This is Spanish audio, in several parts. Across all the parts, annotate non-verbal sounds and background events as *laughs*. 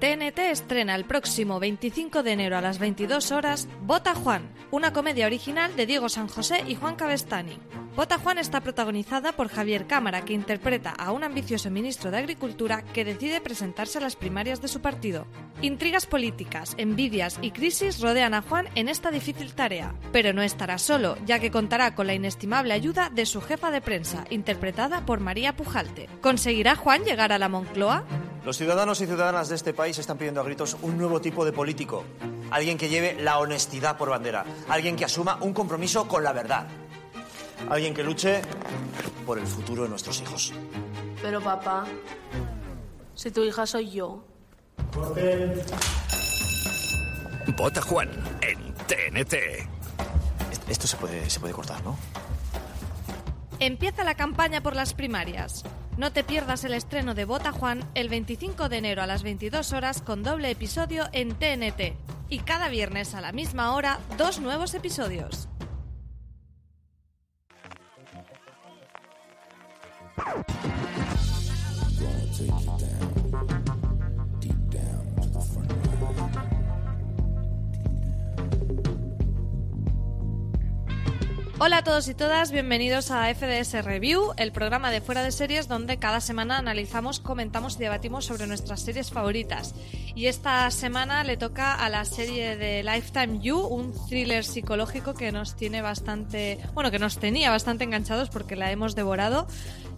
TNT estrena el próximo 25 de enero a las 22 horas Bota Juan, una comedia original de Diego San José y Juan Cabestani. Bota Juan está protagonizada por Javier Cámara, que interpreta a un ambicioso ministro de Agricultura que decide presentarse a las primarias de su partido. Intrigas políticas, envidias y crisis rodean a Juan en esta difícil tarea, pero no estará solo, ya que contará con la inestimable ayuda de su jefa de prensa, interpretada por María Pujalte. ¿Conseguirá Juan llegar a la Moncloa? Los ciudadanos y ciudadanas de este país están pidiendo a gritos un nuevo tipo de político. Alguien que lleve la honestidad por bandera. Alguien que asuma un compromiso con la verdad. Alguien que luche por el futuro de nuestros hijos. Pero papá, si tu hija soy yo. Vota Juan en TNT. Esto se puede, se puede cortar, ¿no? Empieza la campaña por las primarias. No te pierdas el estreno de Bota Juan el 25 de enero a las 22 horas con doble episodio en TNT. Y cada viernes a la misma hora, dos nuevos episodios. Hola a todos y todas, bienvenidos a FDS Review, el programa de fuera de series donde cada semana analizamos, comentamos y debatimos sobre nuestras series favoritas. Y esta semana le toca a la serie de Lifetime You, un thriller psicológico que nos tiene bastante, bueno, que nos tenía bastante enganchados porque la hemos devorado.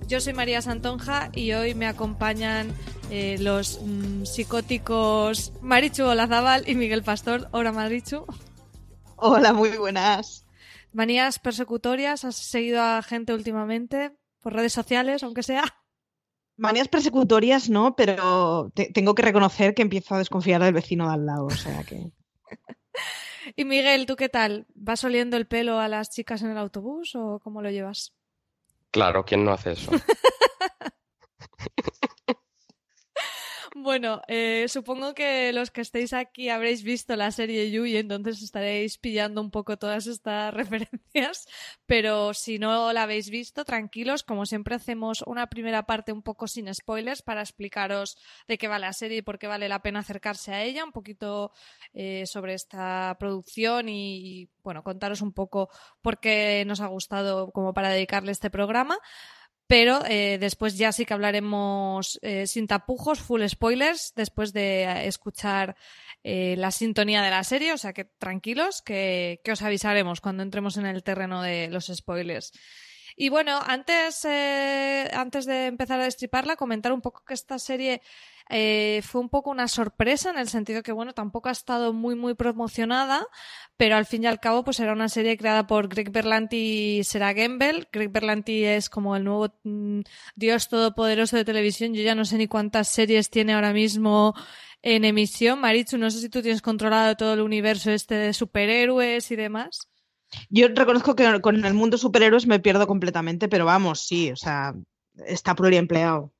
Yo soy María Santonja y hoy me acompañan eh, los mm, psicóticos Marichu Olazábal y Miguel Pastor. Hola Marichu. Hola, muy buenas. Manías persecutorias, ¿has seguido a gente últimamente por redes sociales, aunque sea? Manías persecutorias no, pero tengo que reconocer que empiezo a desconfiar del vecino de al lado, o sea que... *laughs* y Miguel, ¿tú qué tal? ¿Vas oliendo el pelo a las chicas en el autobús o cómo lo llevas? Claro, ¿quién no hace eso? *laughs* Bueno, eh, supongo que los que estéis aquí habréis visto la serie You y entonces estaréis pillando un poco todas estas *laughs* referencias, pero si no la habéis visto, tranquilos, como siempre hacemos una primera parte un poco sin spoilers para explicaros de qué va la serie y por qué vale la pena acercarse a ella, un poquito eh, sobre esta producción y, y, bueno, contaros un poco por qué nos ha gustado como para dedicarle este programa. Pero eh, después ya sí que hablaremos eh, sin tapujos, full spoilers, después de escuchar eh, la sintonía de la serie. O sea que tranquilos, que, que, os avisaremos cuando entremos en el terreno de los spoilers. Y bueno, antes, eh, antes de empezar a destriparla, comentar un poco que esta serie eh, fue un poco una sorpresa en el sentido que, bueno, tampoco ha estado muy, muy promocionada, pero al fin y al cabo, pues era una serie creada por Greg Berlanti y Sarah Gamble. Greg Berlanti es como el nuevo mm, dios todopoderoso de televisión. Yo ya no sé ni cuántas series tiene ahora mismo en emisión. Marichu, no sé si tú tienes controlado todo el universo este de superhéroes y demás. Yo reconozco que con el mundo superhéroes me pierdo completamente, pero vamos, sí, o sea, está pluriempleado.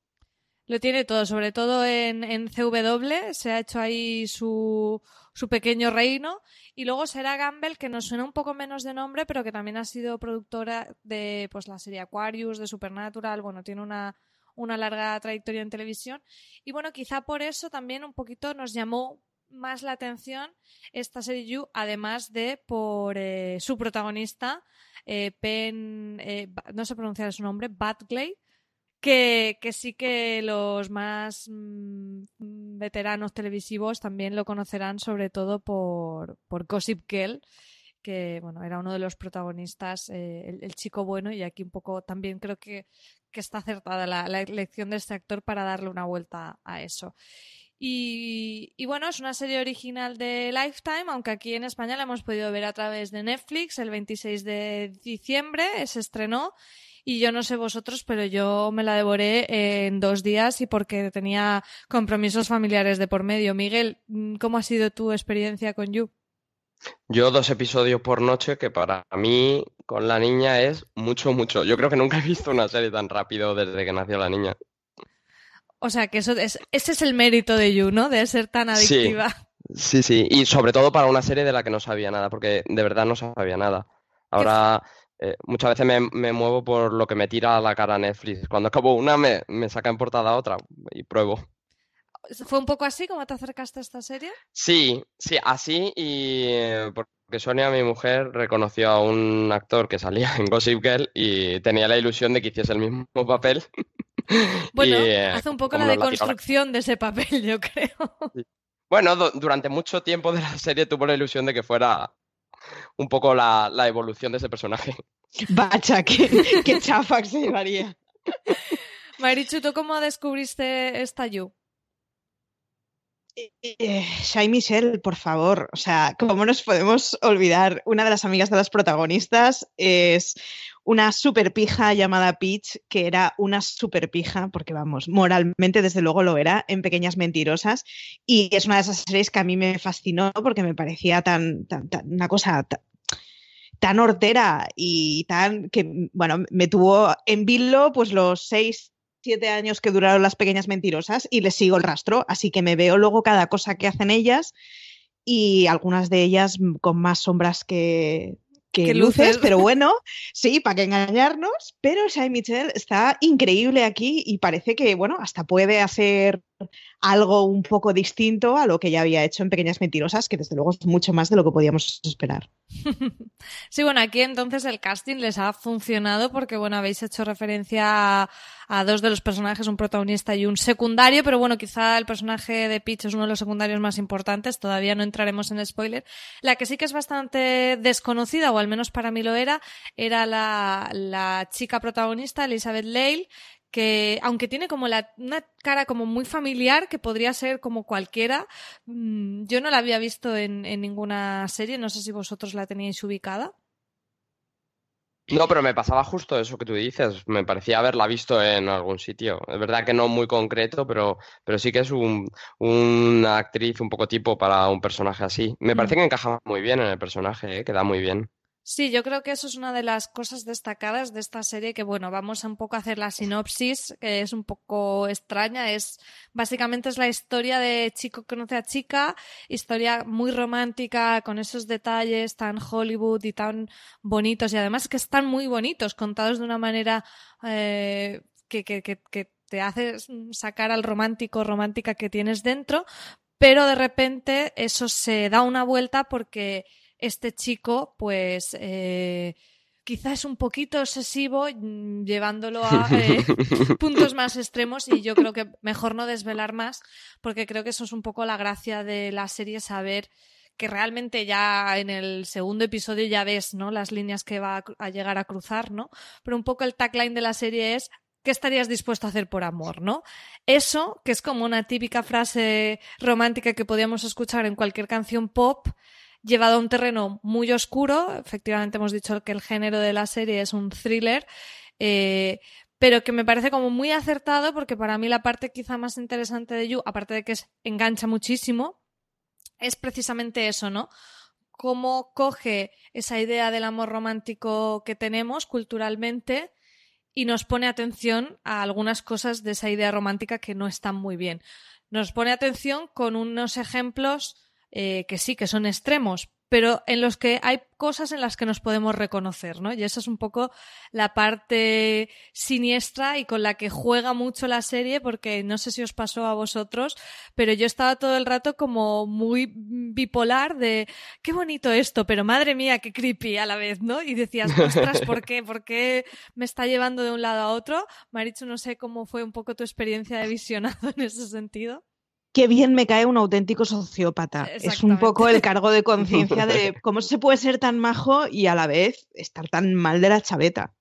Lo tiene todo, sobre todo en, en CW, se ha hecho ahí su, su pequeño reino. Y luego será Gamble, que nos suena un poco menos de nombre, pero que también ha sido productora de pues la serie Aquarius, de Supernatural, bueno, tiene una, una larga trayectoria en televisión. Y bueno, quizá por eso también un poquito nos llamó más la atención esta serie You, además de por eh, su protagonista, eh, Pen, eh, no sé pronunciar su nombre, Batgley, que, que, sí que los más mmm, veteranos televisivos también lo conocerán, sobre todo por, por Gossip Girl, que bueno, era uno de los protagonistas, eh, el, el, chico bueno, y aquí un poco también creo que, que está acertada la, la, elección de este actor para darle una vuelta a eso. Y, bueno, es una serie original de Lifetime, aunque aquí en España la hemos podido ver a través de Netflix el 26 de diciembre, se estrenó y yo no sé vosotros, pero yo me la devoré en dos días y porque tenía compromisos familiares de por medio. Miguel, ¿cómo ha sido tu experiencia con You? Yo dos episodios por noche, que para mí con la niña es mucho, mucho. Yo creo que nunca he visto una serie tan rápido desde que nació la niña. O sea, que eso es, ese es el mérito de You, ¿no? De ser tan adictiva. Sí, sí, y sobre todo para una serie de la que no sabía nada, porque de verdad no sabía nada. Ahora, eh, muchas veces me, me, muevo por lo que me tira a la cara Netflix. Cuando acabo una, me, me saca en portada otra y pruebo. ¿Fue un poco así como te acercaste a esta serie? Sí, sí, así y eh, porque Sonia, mi mujer, reconoció a un actor que salía en Gossip Girl y tenía la ilusión de que hiciese el mismo papel. *laughs* *laughs* Bueno, y, eh, hace un poco la deconstrucción de ese papel, yo creo. Sí. Bueno, durante mucho tiempo de la serie tuvo la ilusión de que fuera un poco la, la evolución de ese personaje. *laughs* Bacha, qué, qué chafa que se llevaría. *laughs* Marichu, ¿tú cómo descubriste esta You? Eh, Shai Michelle, por favor, o sea, ¿cómo nos podemos olvidar? Una de las amigas de las protagonistas es una super pija llamada Peach, que era una super pija, porque vamos, moralmente desde luego lo era, en Pequeñas Mentirosas, y es una de esas series que a mí me fascinó porque me parecía tan, tan, tan una cosa tan, tan hortera y tan que, bueno, me tuvo en vilo pues los seis siete años que duraron las pequeñas mentirosas y les sigo el rastro, así que me veo luego cada cosa que hacen ellas y algunas de ellas con más sombras que, que luces, luces, pero bueno, *laughs* sí, para que engañarnos, pero Shai Michelle está increíble aquí y parece que, bueno, hasta puede hacer algo un poco distinto a lo que ya había hecho en Pequeñas Mentirosas, que desde luego es mucho más de lo que podíamos esperar. *laughs* Sí, bueno, aquí entonces el casting les ha funcionado porque, bueno, habéis hecho referencia a, dos de los personajes, un protagonista y un secundario, pero bueno, quizá el personaje de Peach es uno de los secundarios más importantes, todavía no entraremos en spoiler. La que sí que es bastante desconocida, o al menos para mí lo era, era la, la chica protagonista, Elizabeth Lale, que aunque tiene como la, una cara como muy familiar, que podría ser como cualquiera, mmm, yo no la había visto en, en, ninguna serie, no sé si vosotros la teníais ubicada. No, pero me pasaba justo eso que tú dices, me parecía haberla visto en algún sitio. Es verdad que no muy concreto, pero, pero sí que es un, una actriz un poco tipo para un personaje así. Me parece que encaja muy bien en el personaje, ¿eh? queda muy bien. Sí, yo creo que eso es una de las cosas destacadas de esta serie, que bueno, vamos a un poco a hacer la sinopsis, que es un poco extraña, es básicamente es la historia de chico conoce a chica, historia muy romántica, con esos detalles tan Hollywood y tan bonitos, y además que están muy bonitos, contados de una manera eh, que, que, que, que te hace sacar al romántico, romántica que tienes dentro, pero de repente eso se da una vuelta porque este chico, pues, eh, quizás es un poquito obsesivo, llevándolo a eh, *laughs* puntos más extremos y yo creo que mejor no desvelar más, porque creo que eso es un poco la gracia de la serie, saber que realmente ya en el segundo episodio ya ves, ¿no? Las líneas que va a llegar a cruzar, ¿no? Pero un poco el tagline de la serie es ¿qué estarías dispuesto a hacer por amor, no? Eso, que es como una típica frase romántica que podíamos escuchar en cualquier canción pop, llevado a un terreno muy oscuro. Efectivamente, hemos dicho que el género de la serie es un thriller. Eh, pero que me parece como muy acertado porque para mí la parte quizá más interesante de You, aparte de que engancha muchísimo, es precisamente eso, ¿no? Cómo coge esa idea del amor romántico que tenemos culturalmente y nos pone atención a algunas cosas de esa idea romántica que no están muy bien. Nos pone atención con unos ejemplos eh, que sí, que son extremos, pero en los que hay cosas en las que nos podemos reconocer, ¿no? Y esa es un poco la parte siniestra y con la que juega mucho la serie, porque no sé si os pasó a vosotros, pero yo estaba todo el rato como muy bipolar de qué bonito esto, pero madre mía, qué creepy a la vez, ¿no? Y decías, ostras, ¿por qué? ¿Por qué me está llevando de un lado a otro? Marichu, no sé cómo fue un poco tu experiencia de visionado *laughs* en ese sentido qué bien me cae un auténtico sociópata. Es un poco el cargo de *laughs* conciencia de cómo se puede ser tan majo y a la vez estar tan mal de la chaveta.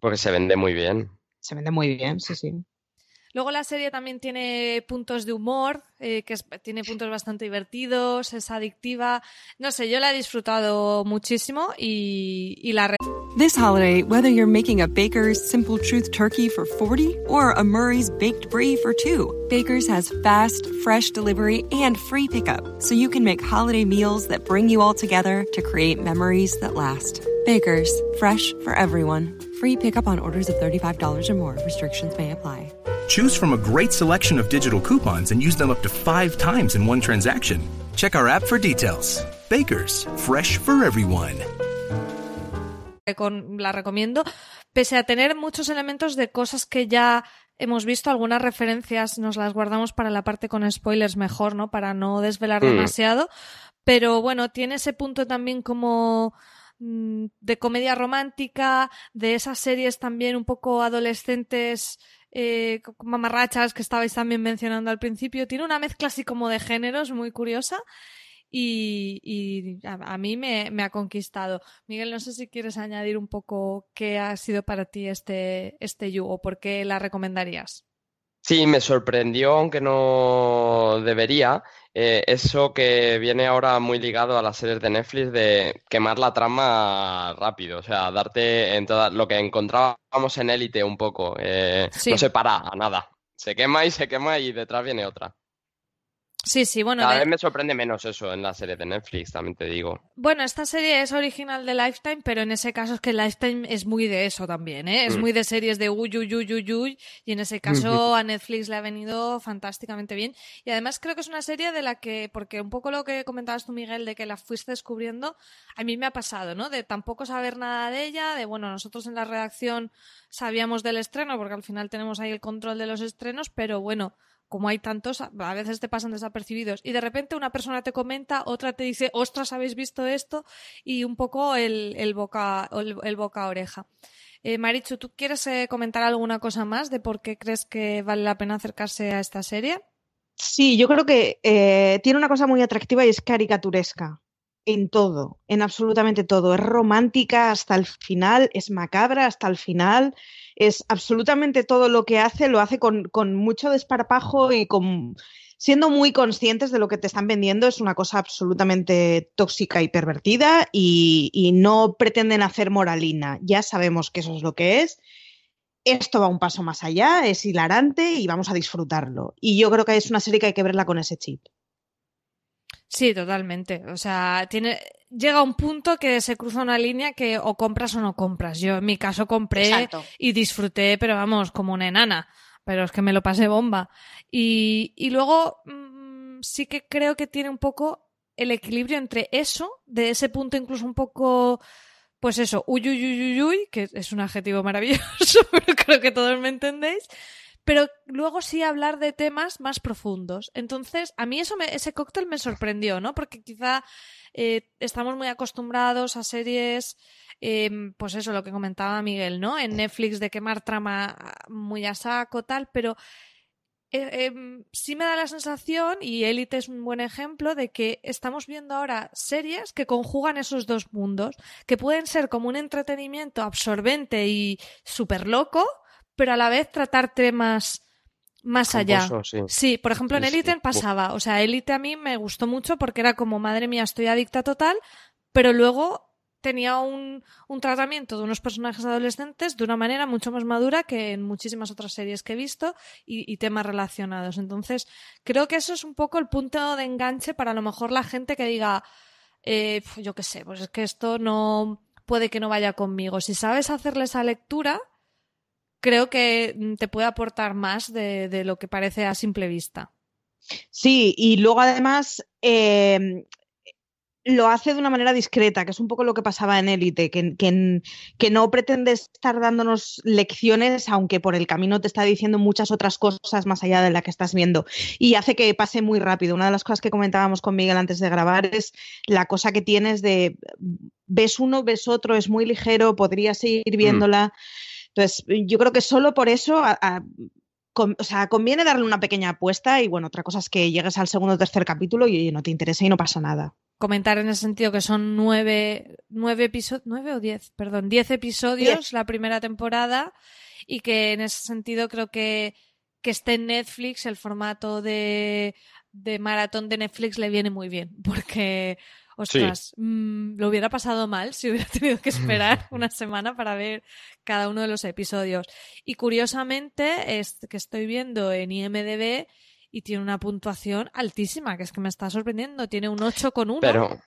Porque se vende muy bien. Se vende muy bien, sí, sí. Luego la serie también tiene puntos de humor, eh, que tiene puntos bastante divertidos, es adictiva. No sé, yo la he disfrutado muchísimo y, la... This holiday, whether you're making a Baker's Simple Truth turkey for 40 or a Murray's Baked Brie for 2, Baker's has fast, fresh delivery and free pickup, so you can make holiday meals that bring you all together to create memories that last. Baker's, fresh for everyone. Free pickup on orders of $35 or more. Restrictions may apply. Choose from a great selection of digital coupons and use them up to five times in one transaction. Check our app for details. Bakers, fresh for everyone. con- la recomiendo, pese a tener muchos elementos de cosas que ya hemos visto, algunas referencias nos las guardamos para la parte con spoilers mejor, ¿no? Para no desvelar Mm. demasiado. Pero bueno, tiene ese punto también como mm, de comedia romántica, de esas series también un poco adolescentes, eh, mamarrachas que estabais también mencionando al principio. Tiene una mezcla así como de géneros muy curiosa y, y a, mí me, me ha conquistado. Miguel, no sé si quieres añadir un poco qué ha sido para ti este, este You o por qué la recomendarías. Sí, me sorprendió, aunque no debería, eh, eso que viene ahora muy ligado a las series de Netflix de quemar la trama rápido, o sea, darte en toda lo que encontrábamos en Élite un poco, eh, Sí. no se para a nada, se quema y se quema y detrás viene otra. Sí, sí, bueno, Cada de- vez me sorprende menos eso en las series de Netflix, también te digo. bueno, esta serie es original de Lifetime, pero en ese caso es que Lifetime es muy de eso también, ¿eh? Es Mm. muy de series de uy, uy, uy, uy, uy, y en ese caso a Netflix le ha venido fantásticamente bien. Y además creo que es una serie de la que, porque un poco lo que comentabas tú, Miguel, de que la fuiste descubriendo, a mí me ha pasado, ¿no? De tampoco saber nada de ella, de bueno, nosotros en la redacción sabíamos del estreno, porque al final tenemos ahí el control de los estrenos, pero bueno, como hay tantos, a veces te pasan desapercibidos. Y de repente una persona te comenta, otra te dice, ostras, ¿habéis visto esto? Y un poco el, el boca, el boca a oreja. Eh, Marichu, ¿tú quieres eh, comentar alguna cosa más de por qué crees que vale la pena acercarse a esta serie? Sí, yo creo que eh, tiene una cosa muy atractiva y es caricaturesca. En todo, en absolutamente todo. Es romántica hasta el final, es macabra hasta el final, es absolutamente todo lo que hace, lo hace con, con mucho desparpajo y con siendo muy conscientes de lo que te están vendiendo. Es una cosa absolutamente tóxica y pervertida y, y no pretenden hacer moralina. Ya sabemos que eso es lo que es esto va un paso más allá, es hilarante y vamos a disfrutarlo. Y yo creo que es una serie que hay que verla con ese chip. Sí, totalmente. O sea, tiene llega un punto que se cruza una línea que o compras o no compras. Yo en mi caso compré Exacto. y disfruté, pero vamos, como una enana. Pero es que me lo pasé bomba. Y, y luego mm, sí que creo que tiene un poco el equilibrio entre eso, de ese punto incluso un poco, pues eso, uy, uy, uy, uy, uy, que es un adjetivo maravilloso, *laughs* pero creo que todos me entendéis. Pero luego sí hablar de temas más profundos. Entonces, a mí eso me- ese cóctel me sorprendió, ¿no? Porque quizá eh, estamos muy acostumbrados a series, eh, pues eso, lo que comentaba Miguel, ¿no? En Netflix de quemar trama muy a saco, tal, pero eh, em, sí me da la sensación, y Élite es un buen ejemplo, de que estamos viendo ahora series que conjugan esos dos mundos, que pueden ser como un entretenimiento absorbente y súper loco, pero a la vez tratar temas más allá. Sí. Sí, por ejemplo, en sí. Uf. pasaba. O sea, Élite a mí me gustó mucho porque era como, madre mía, estoy adicta total, pero luego tenía un, un tratamiento de unos personajes adolescentes de una manera mucho más madura que en muchísimas otras series que he visto y, y temas relacionados. Entonces, creo que eso es un poco el punto de enganche para a lo mejor la gente que diga, eh, yo qué sé, pues es que esto no puede que no vaya conmigo. Si sabes hacerle esa lectura, creo que mm, te puede aportar más de, de lo que parece a simple vista. Sí, y luego además eh, lo hace de una manera discreta, que es un poco lo que pasaba en Élite, que, que, que no pretende estar dándonos lecciones, aunque por el camino te está diciendo muchas otras cosas más allá de la que estás viendo. Y hace que pase muy rápido. Una de las cosas que comentábamos con Miguel antes de grabar es la cosa que tienes de ves uno, ves otro, es muy ligero, podrías seguir viéndola. Entonces, yo creo que solo por eso a, a, con, o sea, conviene darle una pequeña apuesta y bueno, otra cosa es que llegues al segundo o tercer capítulo y no te interesa y no pasa nada. Comentar en ese sentido que son nueve, nueve episodios, nueve o diez, perdón, diez episodios Diez. la primera temporada y que en ese sentido creo que que esté en Netflix, el formato de, de maratón de Netflix le viene muy bien, porque, ostras, mm, lo hubiera pasado mal si hubiera *laughs* tenido que esperar *laughs* una semana para ver cada uno de los episodios. Y curiosamente, es que estoy viendo en IMDB y tiene una puntuación altísima, que es que me está sorprendiendo, tiene un 8,1. Pero,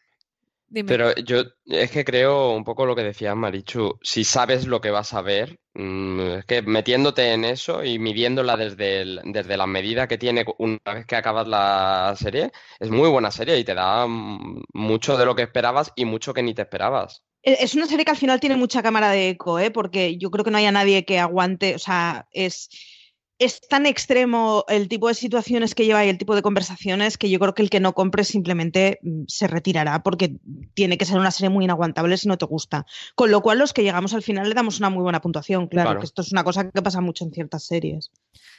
Dime. pero yo es que creo un poco lo que decía Marichu, si sabes lo que vas a ver, mm, es que metiéndote en eso y midiéndola desde, el- desde la medida que tiene una vez que acabas la serie, es muy buena serie y te da mm, mucho de lo que esperabas y mucho que ni te esperabas. E- Es una serie que al final tiene mucha cámara de eco, ¿eh? porque yo creo que no haya nadie que aguante, o sea, es, es tan extremo el tipo de situaciones que lleva y el tipo de conversaciones que yo creo que el que no compre simplemente mm, se retirará porque tiene que ser una serie muy inaguantable si no te gusta. Con lo cual los que llegamos al final le damos una muy buena puntuación, claro, Claro. que esto es una cosa que pasa mucho en ciertas series.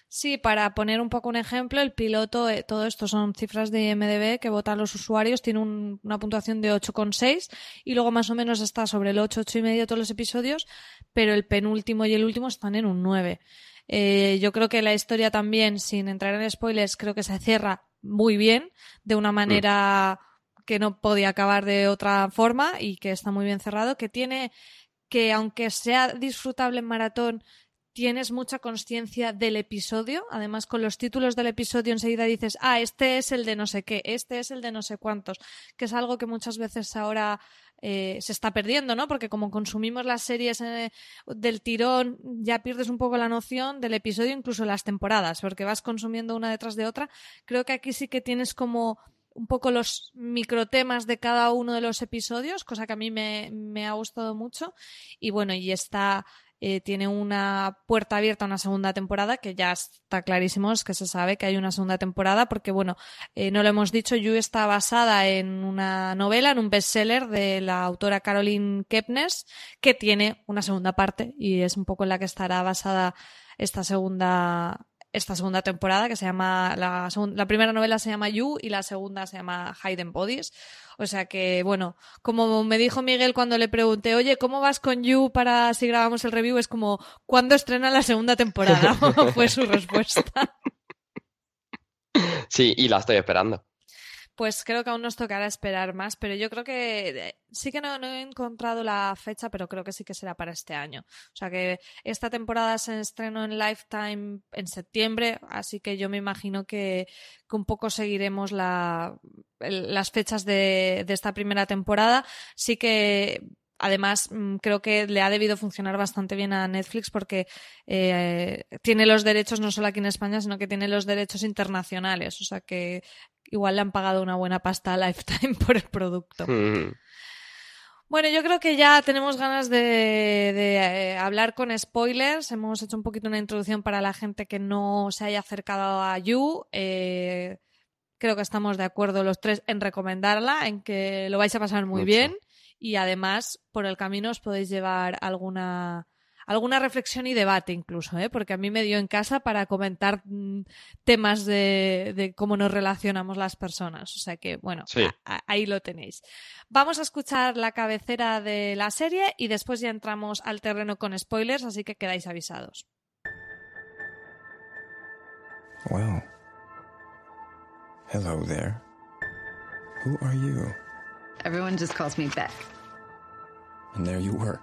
Sí, para poner un poco un ejemplo, el piloto, eh, todo esto son cifras de IMDB que votan los usuarios, tiene un- una puntuación de 8,6 y luego más o menos está sobre el 8, 8 y medio todos los episodios, pero el penúltimo y el último están en un 9. Eh, yo creo que la historia también, sin entrar en spoilers, creo que se cierra muy bien, de una manera que no podía acabar de otra forma y que está muy bien cerrado, que tiene que aunque sea disfrutable en maratón, tienes mucha conciencia del episodio. Además, con los títulos del episodio enseguida dices, ah, este es el de no sé qué, este es el de no sé cuántos, que es algo que muchas veces ahora eh, se está perdiendo, ¿no? Porque como consumimos las series eh, del tirón, ya pierdes un poco la noción del episodio, incluso las temporadas, porque vas consumiendo una detrás de otra. Creo que aquí sí que tienes como un poco los microtemas de cada uno de los episodios, cosa que a mí me, me ha gustado mucho. Y bueno, y está eh, tiene una puerta abierta a una segunda temporada, que ya está clarísimo, es que se sabe que hay una segunda temporada, porque bueno, eh, no lo hemos dicho, You está basada en una novela, en un bestseller de la autora Caroline Kepnes, que tiene una segunda parte y es un poco en la que estará basada esta segunda esta segunda temporada que se llama la, la primera novela se llama You y la segunda se llama Hidden Bodies o sea que bueno como me dijo Miguel cuando le pregunté oye cómo vas con You para si grabamos el review es como ¿cuándo estrena la segunda temporada? *laughs* *laughs* fue su respuesta Sí, y la estoy esperando. Pues creo que aún nos tocará esperar más, pero yo creo que eh, sí que no, he encontrado la fecha, pero creo que sí que será para este año. O sea que esta temporada se estrenó en Lifetime en septiembre, así que yo me imagino que, un poco seguiremos las fechas de, de esta primera temporada. Sí que Además, mm, creo que le ha debido funcionar bastante bien a Netflix porque eh, tiene los derechos no solo aquí en España, sino que tiene los derechos internacionales. O sea que igual le han pagado una buena pasta a Lifetime *laughs* por el producto. Mm. Bueno, yo creo que ya tenemos ganas de, de, eh, hablar con spoilers. Hemos hecho un poquito una introducción para la gente que no se haya acercado a You. Eh, creo que estamos de acuerdo los tres en recomendarla, en que lo vais a pasar muy Mucho. bien y además por el camino os podéis llevar alguna alguna reflexión y debate incluso, ¿eh? porque a mí me dio en casa para comentar mm, temas de, de cómo nos relacionamos las personas. O sea que, bueno, Sí. a- a- ahí lo tenéis. Vamos a escuchar la cabecera de la serie y después ya entramos al terreno con spoilers, así que quedáis avisados. Well, hello there. Who are you? Everyone just calls me Beck. And there you were.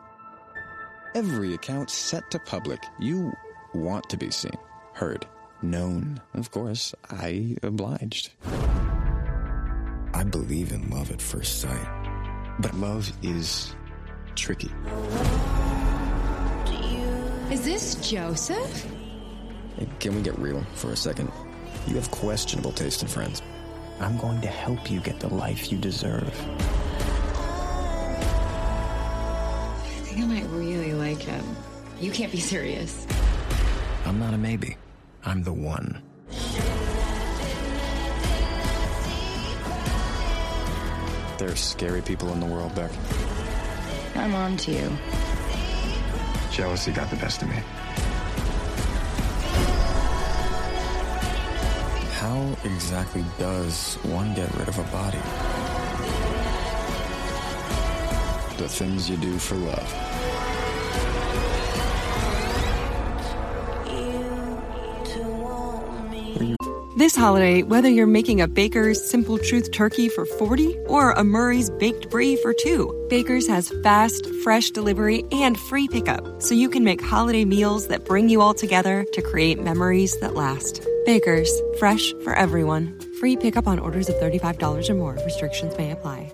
Every account set to public. You want to be seen, heard, known. Of course, I obliged. I believe in love at first sight. But love is tricky. Is this Joseph? Hey, Can we get real for a second? You have questionable taste in friends. I'm going to help you get the life you deserve. Think I might really like him. You can't be serious. I'm not a maybe. I'm the one. There are scary people in the world, Beck. I'm on to you. Jealousy got the best of me. How exactly does one get rid of a body? The things you do for love. This holiday, whether you're making a Baker's Simple Truth turkey for 40 or a Murray's Baked Brie for two, Baker's has fast, fresh delivery and free pickup, so you can make holiday meals that bring you all together to create memories that last. Baker's, fresh for everyone. Free pickup on orders of $35 or more. Restrictions may apply.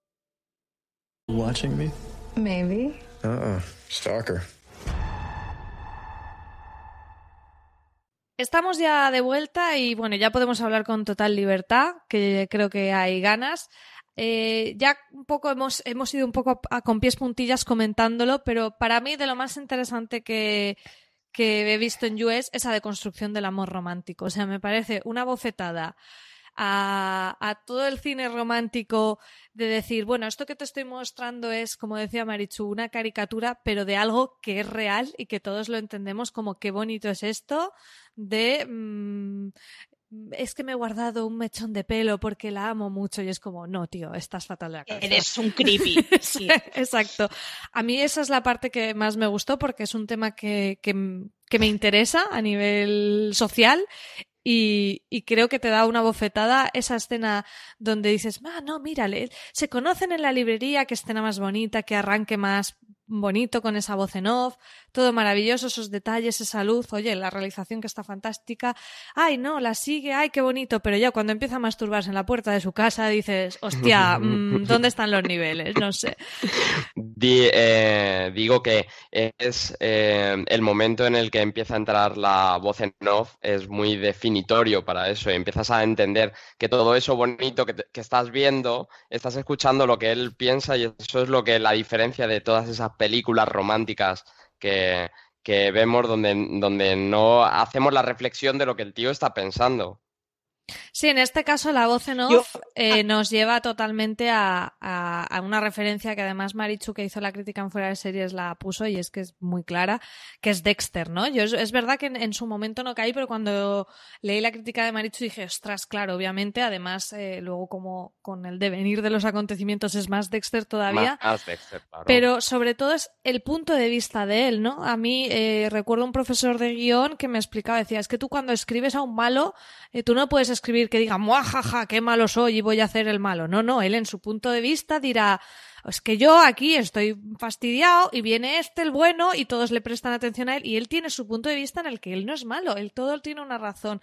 Watching me? Maybe. Uh-uh. Stalker. Estamos ya de vuelta y bueno, ya podemos hablar con total libertad, que creo que hay ganas. Eh, ya un poco hemos, hemos ido un poco a, con pies puntillas comentándolo, pero para mí de lo más interesante que, que he visto en You es esa deconstrucción del amor romántico. O sea, me parece una bofetada a, a, todo el cine romántico de decir, bueno, esto que te estoy mostrando es, como decía Marichu, una caricatura, pero de algo que es real y que todos lo entendemos como qué bonito es esto de... Mmm, es que me he guardado un mechón de pelo porque la amo mucho y es como, no, tío, estás fatal de la cabeza. Eres un creepy. *laughs* sí. Exacto. A mí esa es la parte que más me gustó porque es un tema que, que, que me interesa a nivel social y, y, creo que te da una bofetada esa escena donde dices, ah, no, mírale, se conocen en la librería, qué escena más bonita, qué arranque más bonito con esa voz en off, todo maravilloso, esos detalles, esa luz, oye, la realización que está fantástica, ay, no, la sigue, ay, qué bonito, pero ya cuando empieza a masturbarse en la puerta de su casa dices, hostia, mmm, *laughs* ¿dónde están los niveles? No sé. Di, eh, digo que es eh, el momento en el que empieza a entrar la voz en off, es muy definitorio para eso, y empiezas a entender que todo eso bonito que, te, que estás viendo, estás escuchando lo que él piensa y eso es lo que la diferencia de todas esas películas románticas que, que vemos donde, donde no hacemos la reflexión de lo que el tío está pensando. Sí, en este caso la voz en off Yo... eh, nos lleva totalmente a, a, a, una referencia que además Marichu, que hizo la crítica en fuera de series, la puso y es que es muy clara, que es Dexter, ¿no? Yo es, es verdad que en, en, su momento no caí, pero cuando leí la crítica de Marichu dije, ostras, claro, obviamente, además eh, luego como con el devenir de los acontecimientos es más Dexter todavía. Más Dexter, claro. Pero sobre todo es el punto de vista de él, ¿no? A mí eh, recuerdo un profesor de guion que me explicaba, decía, es que tú cuando escribes a un malo, eh, tú no puedes escribir que diga, muajaja, qué malo soy y voy a hacer el malo. No, no, él en su punto de vista dirá, es que yo aquí estoy fastidiado y viene este el bueno y todos le prestan atención a él y él tiene su punto de vista en el que él no es malo, él todo tiene una razón.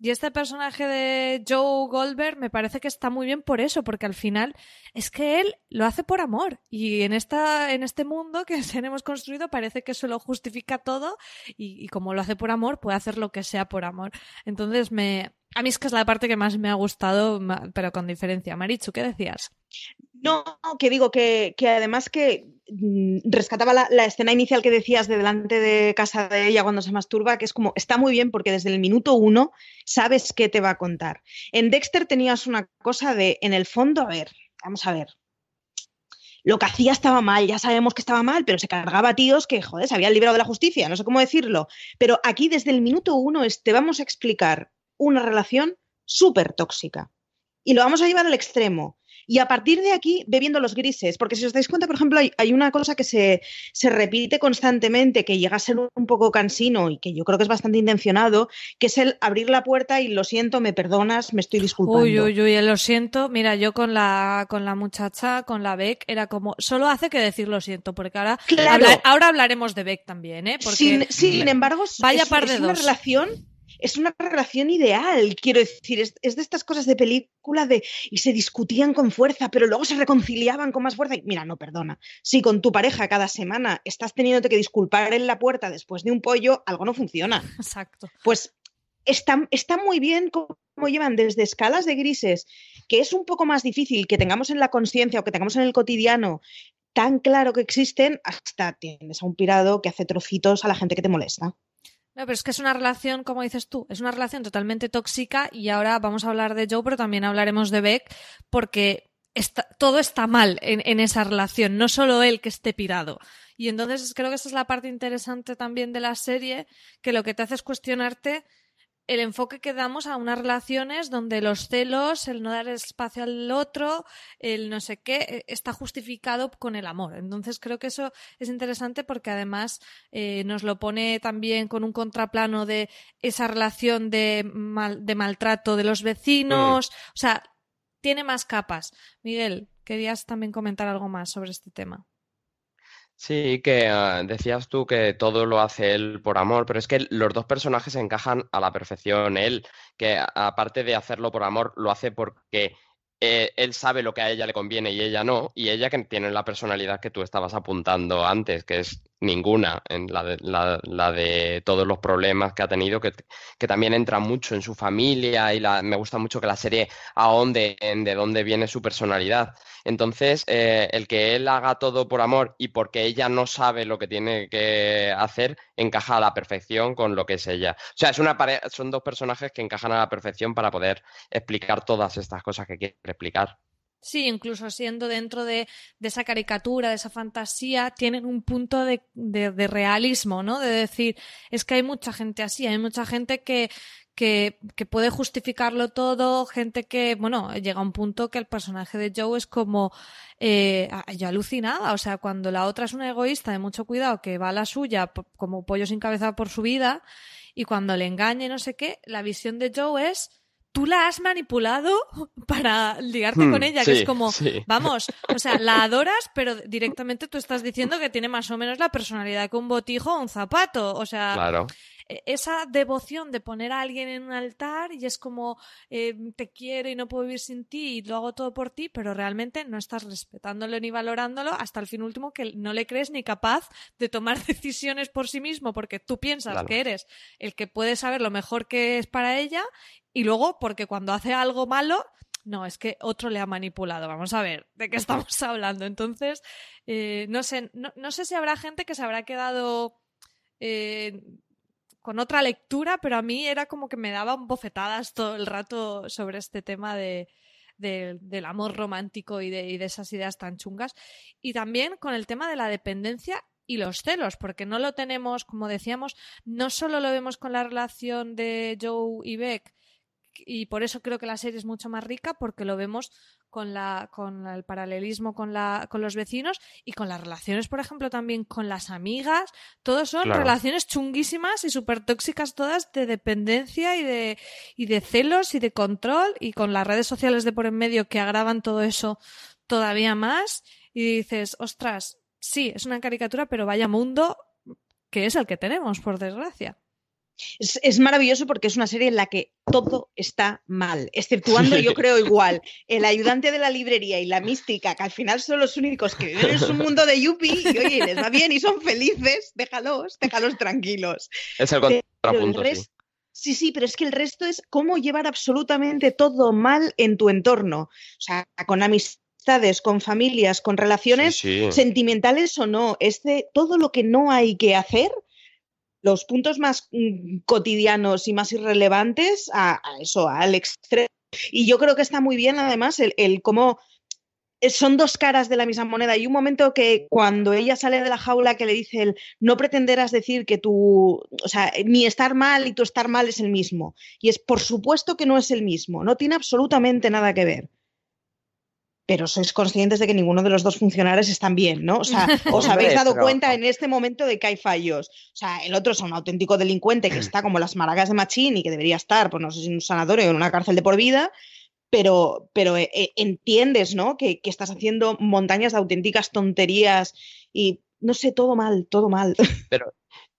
Y este personaje de Joe Goldberg me parece que está muy bien por eso, porque al final es que él lo hace por amor. Y en, esta, en este mundo que *laughs* tenemos construido parece que eso lo justifica todo y, y como lo hace por amor, puede hacer lo que sea por amor. Entonces me, a mí es que es la parte que más me ha gustado, pero con diferencia. Marichu, ¿qué decías? No, que digo que, además que mmm, rescataba la, la, escena inicial que decías de delante de casa de ella cuando se masturba, que es como, está muy bien porque desde el minuto uno sabes qué te va a contar. En Dexter tenías una cosa de, en el fondo, a ver, vamos a ver, lo que hacía estaba mal, ya sabemos que estaba mal, pero se cargaba a tíos que, joder, se habían librado de la justicia, no sé cómo decirlo. Pero aquí desde el minuto uno es, te vamos a explicar una relación súper tóxica. Y lo vamos a llevar al extremo. Y a partir de aquí, bebiendo los grises, porque si os dais cuenta, por ejemplo, hay, hay una cosa que se, se, repite constantemente, que llega a ser un, poco cansino y que yo creo que es bastante intencionado, que es el abrir la puerta y lo siento, me perdonas, me estoy disculpando. Uy, uy, uy, lo siento. Mira, yo con la, con la muchacha, con la Beck, era como, solo hace que decir lo siento, porque ahora, claro. ahora hablaremos de Beck también, ¿eh? Porque, sin, sin embargo, vaya es, par de es dos. una relación es una relación ideal, quiero decir, es, es, de estas cosas de película de y se discutían con fuerza, pero luego se reconciliaban con más fuerza. Y mira, no, perdona, si con tu pareja cada semana estás teniéndote que disculpar en la puerta después de un pollo, algo no funciona. *laughs* Exacto. Pues está, está muy bien cómo llevan desde escalas de grises, que es un poco más difícil que tengamos en la conciencia o que tengamos en el cotidiano, tan claro que existen hasta tienes a un pirado que hace trocitos a la gente que te molesta. No, pero es que es una relación, como dices tú, es una relación totalmente tóxica y ahora vamos a hablar de Joe, pero también hablaremos de Beck porque todo está mal en, en, esa relación, no solo él que esté pirado. Y entonces creo que esa es la parte interesante también de la serie, que lo que te hace es cuestionarte el enfoque que damos a unas relaciones donde los celos, el no dar espacio al otro, el no sé qué, eh, está justificado con el amor. Entonces creo que eso es interesante porque además eh, nos lo pone también con un contraplano de esa relación de, mal, de maltrato de los vecinos. Mm. O sea, tiene más capas. Miguel, querías también comentar algo más sobre este tema. Sí, que uh, decías tú que todo lo hace él por amor, pero es que los dos personajes encajan a la perfección. Él, que aparte de hacerlo por amor, lo hace porque eh, él sabe lo que a ella le conviene y ella no, y ella que tiene la personalidad que tú estabas apuntando antes, que es ninguna, en la de, la de todos los problemas que ha tenido, que, que, también entra mucho en su familia y la, me gusta mucho que la serie ahonde en de dónde viene su personalidad. Entonces, eh, el que él haga todo por amor y porque ella no sabe lo que tiene que hacer, encaja a la perfección con lo que es ella. O sea, es una son dos personajes que encajan a la perfección para poder explicar todas estas cosas que quiere explicar. Sí, incluso siendo dentro de, de, esa caricatura, de esa fantasía, tienen un punto de, de, de, realismo, ¿no? De decir, es que hay mucha gente así, hay mucha gente que, que, que, puede justificarlo todo, gente que, bueno, llega a un punto que el personaje de Joe es como eh, yo alucinada, o sea, cuando la otra es una egoísta de mucho cuidado que va a la suya como pollo sin cabeza por su vida y cuando le engaña y no sé qué, la visión de Joe es tú la has manipulado *laughs* para ligarte hmm, con ella, sí, que es como, sí. *laughs* vamos, o sea, la adoras, pero directamente tú estás diciendo que tiene más o menos la personalidad que un botijo o un zapato, o sea, claro. E-, esa devoción de poner a alguien en un altar y es como eh, te quiero y no puedo vivir sin ti y lo hago todo por ti, pero realmente no estás respetándolo ni valorándolo hasta el fin último que no le crees ni capaz de tomar *laughs* decisiones por sí mismo porque tú piensas Claro. que eres el que puede saber lo mejor que es para ella y luego porque cuando hace algo malo no, es que otro le ha manipulado. Vamos a ver de qué *laughs* estamos hablando. Entonces, eh, no sé, no, no, sé si habrá gente que se habrá quedado eh, con otra lectura, pero a mí era como que me daban bofetadas todo el rato sobre este tema de, de, del amor romántico y de, y de esas ideas tan chungas. Y también con el tema de la dependencia y los celos, porque no lo tenemos, como decíamos, no solo lo vemos con la relación de Joe y Beck, y por eso creo que la serie es mucho más rica, porque lo vemos con, la, con el paralelismo con, la, con los vecinos y con las relaciones, por ejemplo, también con las amigas. Todos son Claro. relaciones chunguísimas y súper tóxicas todas de dependencia y de, y de celos y de control y con las redes sociales de por en medio que agravan todo eso todavía más. Y dices, ostras, sí, es una caricatura, pero vaya mundo que es el que tenemos, por desgracia. Es, es, maravilloso porque es una serie en la que todo está mal, exceptuando, yo *laughs* creo, igual, el ayudante de la librería y la mística, que al final son los únicos que viven en su mundo de yuppie y oye, les va bien y son felices, déjalos, déjalos tranquilos. Es el contrapunto, el resto- Sí, sí, pero es que el resto es cómo llevar absolutamente todo mal en tu entorno. O sea, con amistades, con familias, con relaciones Sí, sí. sentimentales o no. Es de todo lo que no hay que hacer, los puntos más mm, cotidianos y más irrelevantes a, eso, al extremo. Y yo creo que está muy bien, además, el, cómo eh, son dos caras de la misma moneda. Hay un momento que cuando ella sale de la jaula que le dice el no pretenderás decir que tú, o sea, mi estar mal y tu estar mal es el mismo. Y es por supuesto que no es el mismo, no tiene absolutamente nada que ver. Pero sois conscientes de que ninguno de los dos funcionarios están bien, ¿no? O sea, *laughs* os habéis dado cuenta en este momento de que hay fallos. O sea, el otro es un auténtico delincuente que está como las maracas de Machín y que debería estar, pues no sé si en un sanatorio o en una cárcel de por vida, pero, pero eh, eh, entiendes, ¿no? Que, que estás haciendo montañas de auténticas tonterías y no sé, todo mal, todo mal. Pero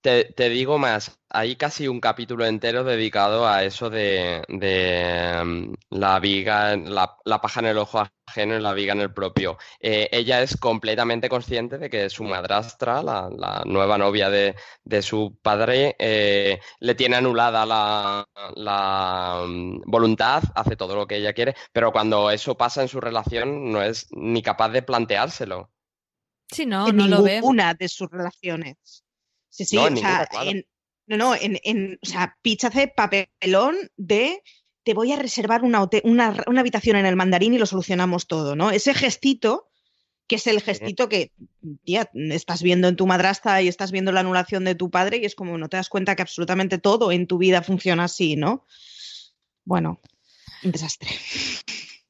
te, te digo más, hay casi un capítulo entero dedicado a eso de, de, mm, la viga, la, la paja en el ojo ajeno y la viga en el propio. Eh, ella es completamente consciente de que su madrastra, la, la nueva novia de, de su padre, eh, le tiene anulada la, la, mm, voluntad, hace todo lo que ella quiere, pero cuando eso pasa en su relación no es ni capaz de planteárselo. Sí, no, en no lo ve. ninguna de sus relaciones. Sí, sí, No, o sea, en- no, no, en, en- o sea, Peach hace papelón de te voy a reservar una, una habitación en el mandarín y lo solucionamos todo, ¿no? Ese gestito, que es el gestito que, tía, estás viendo en tu madrastra y estás viendo la anulación de tu padre y es como no te das cuenta que absolutamente todo en tu vida funciona así, ¿no? Bueno, un desastre.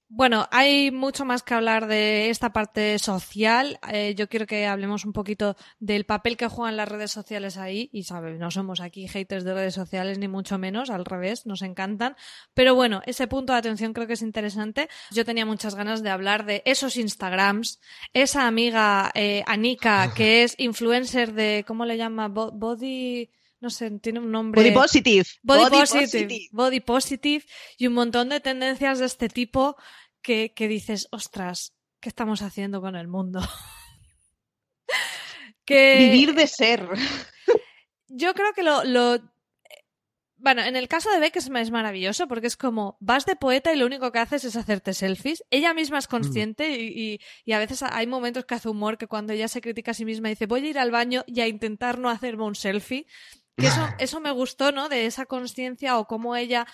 Bueno, hay mucho más que hablar de esta parte social. Eh, yo quiero que hablemos un poquito del papel que juegan las redes sociales ahí. Y sabes, no somos aquí haters de redes sociales, ni mucho menos, al revés, nos encantan. Pero bueno, ese punto de atención creo que es interesante. Yo tenía muchas ganas de hablar de esos Instagrams, esa amiga eh, Anika, que *laughs* es influencer de, ¿cómo le llama? Bo- Body. No sé, tiene un nombre. Body positive. Body, Body positive, positive. body positive y un montón de tendencias de este tipo que, que dices, ostras, ¿qué estamos haciendo con el mundo? *laughs* que Vivir de ser. *laughs* yo creo que lo, lo- Bueno, en el caso de Beck es, es maravilloso porque es como vas de poeta y lo único que haces es hacerte selfies. Ella misma es consciente y, y- y a veces hay momentos que hace humor que cuando ella se critica a sí misma dice voy a ir al baño y a intentar no hacerme un selfie. Que eso, *laughs* eso me gustó, ¿no? De esa conciencia o cómo ella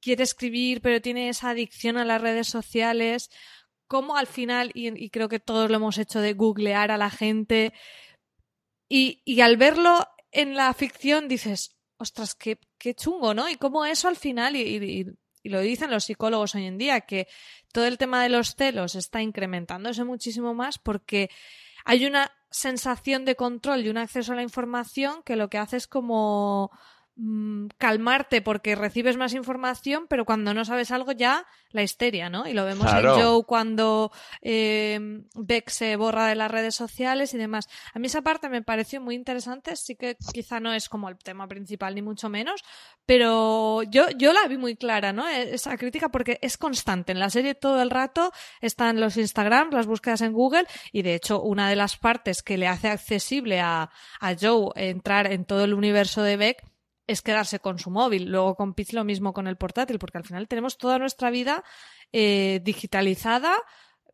quiere escribir pero tiene esa adicción a las redes sociales. Cómo al final, y, y creo que todos lo hemos hecho de googlear a la gente, y, y al verlo en la ficción dices, ostras, qué, qué chungo, ¿no? Y cómo eso al final, y, y- y lo dicen los psicólogos hoy en día, que todo el tema de los celos está incrementándose muchísimo más porque hay una sensación de control y un acceso a la información que lo que hace es como calmarte porque recibes más información, pero cuando no sabes algo ya la histeria, ¿no? Y lo vemos Claro. en Joe cuando eh, Beck se borra de las redes sociales y demás. A mí esa parte me pareció muy interesante, sí que quizá no es como el tema principal ni mucho menos, pero yo, yo la vi muy clara, ¿no? E- Esa crítica porque es constante. En la serie todo el rato están los Instagram, las búsquedas en Google y de hecho una de las partes que le hace accesible a, a Joe entrar en todo el universo de Beck es quedarse con su móvil. Luego con Peach lo mismo con el portátil, porque al final tenemos toda nuestra vida eh, digitalizada,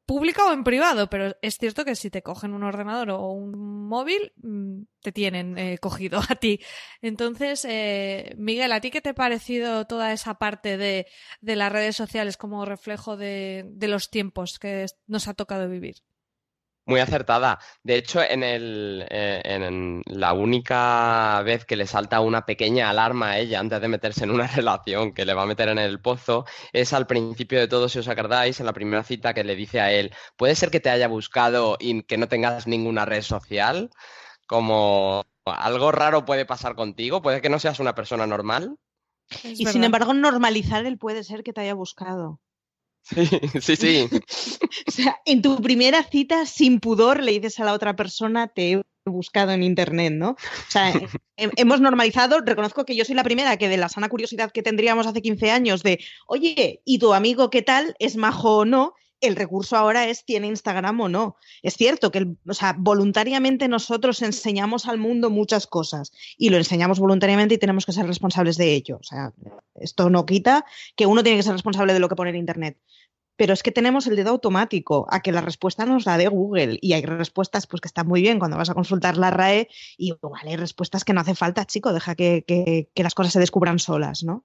pública o en privado, pero es cierto que si te cogen un ordenador o un móvil, mm, te tienen eh, *laughs* cogido a ti. Entonces, eh, Miguel, ¿a ti qué te ha parecido toda esa parte de, de las redes sociales como reflejo de, de los tiempos que nos ha tocado vivir? Muy acertada. De hecho, en, el, eh, en la única vez que le salta una pequeña alarma a ella antes de meterse en una *laughs* relación que le va a meter en el pozo es al principio de todo, si os acordáis, en la primera cita que le dice a él, ¿puede ser que te haya buscado y que no tengas ninguna red social? Como algo raro puede pasar contigo, puede que no seas una persona normal. Es y sin embargo, normalizar el puede ser que te haya buscado. Sí, sí, sí. *laughs* O sea, en tu primera cita, sin pudor, le dices a la otra persona, te he buscado en internet, ¿no? O sea, *laughs* he- hemos normalizado, reconozco que yo soy la primera que de la sana curiosidad que tendríamos hace 15 años de, oye, ¿y tu amigo qué tal? ¿Es majo o no? El recurso ahora es, ¿tiene Instagram o no? Es cierto que, o sea, voluntariamente nosotros enseñamos al mundo muchas cosas y lo enseñamos voluntariamente y tenemos que ser responsables de ello. O sea, esto no quita que uno tiene que ser responsable de lo que pone en internet pero es que tenemos el dedo automático a que la respuesta nos la dé Google y hay respuestas pues que están muy bien cuando vas a consultar la RAE y igual hay respuestas que no hace falta, chico, deja que, que- que las cosas se descubran solas, ¿no?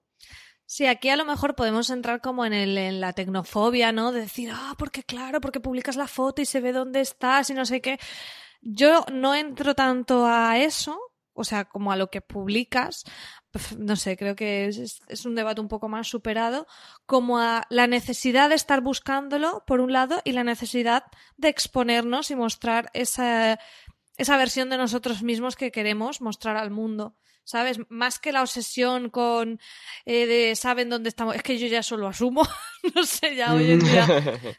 Sí, aquí a lo mejor podemos entrar como en, el, en la tecnofobia, ¿no? De decir, ah, porque claro, porque publicas la foto y se ve dónde estás y no sé qué. Yo no entro tanto a eso, o sea, como a lo que publicas, no sé, creo que es- es un debate un poco más superado, como a la necesidad de estar buscándolo, por un lado, y la necesidad de exponernos y mostrar esa, esa versión de nosotros mismos que queremos mostrar al mundo. ¿Sabes? Más que la obsesión con eh, de saben dónde estamos. Es que yo ya solo asumo. *laughs* no sé, ya hoy en día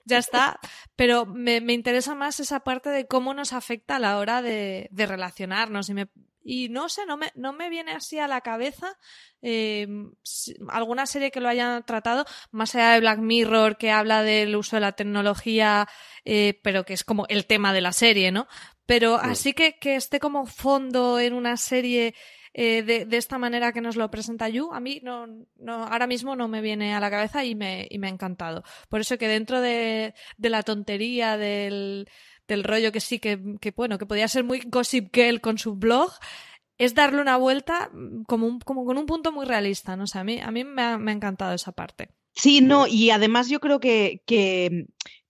ya está. Pero me, me interesa más esa parte de cómo nos afecta a la hora de, de relacionarnos. Y, me, y no sé, no me, no me viene así a la cabeza eh, si- alguna serie que lo haya tratado, más allá de Black Mirror, que habla del uso de la tecnología, eh, pero que es como el tema de la serie, ¿no? Pero así que, que esté como fondo en una serie eh, de, de esta manera que nos lo presenta Yu, a mí no, no, ahora mismo no me viene a la cabeza y me, y me ha encantado. Por eso que dentro de, de la tontería del, del rollo que sí, que, que bueno, que podía ser muy Gossip Girl con su blog, es darle una vuelta mm, como, un, como con un punto muy realista, ¿no? Sea, a mí, a mí me, ha, me ha encantado esa parte. Sí, no, y además yo creo que,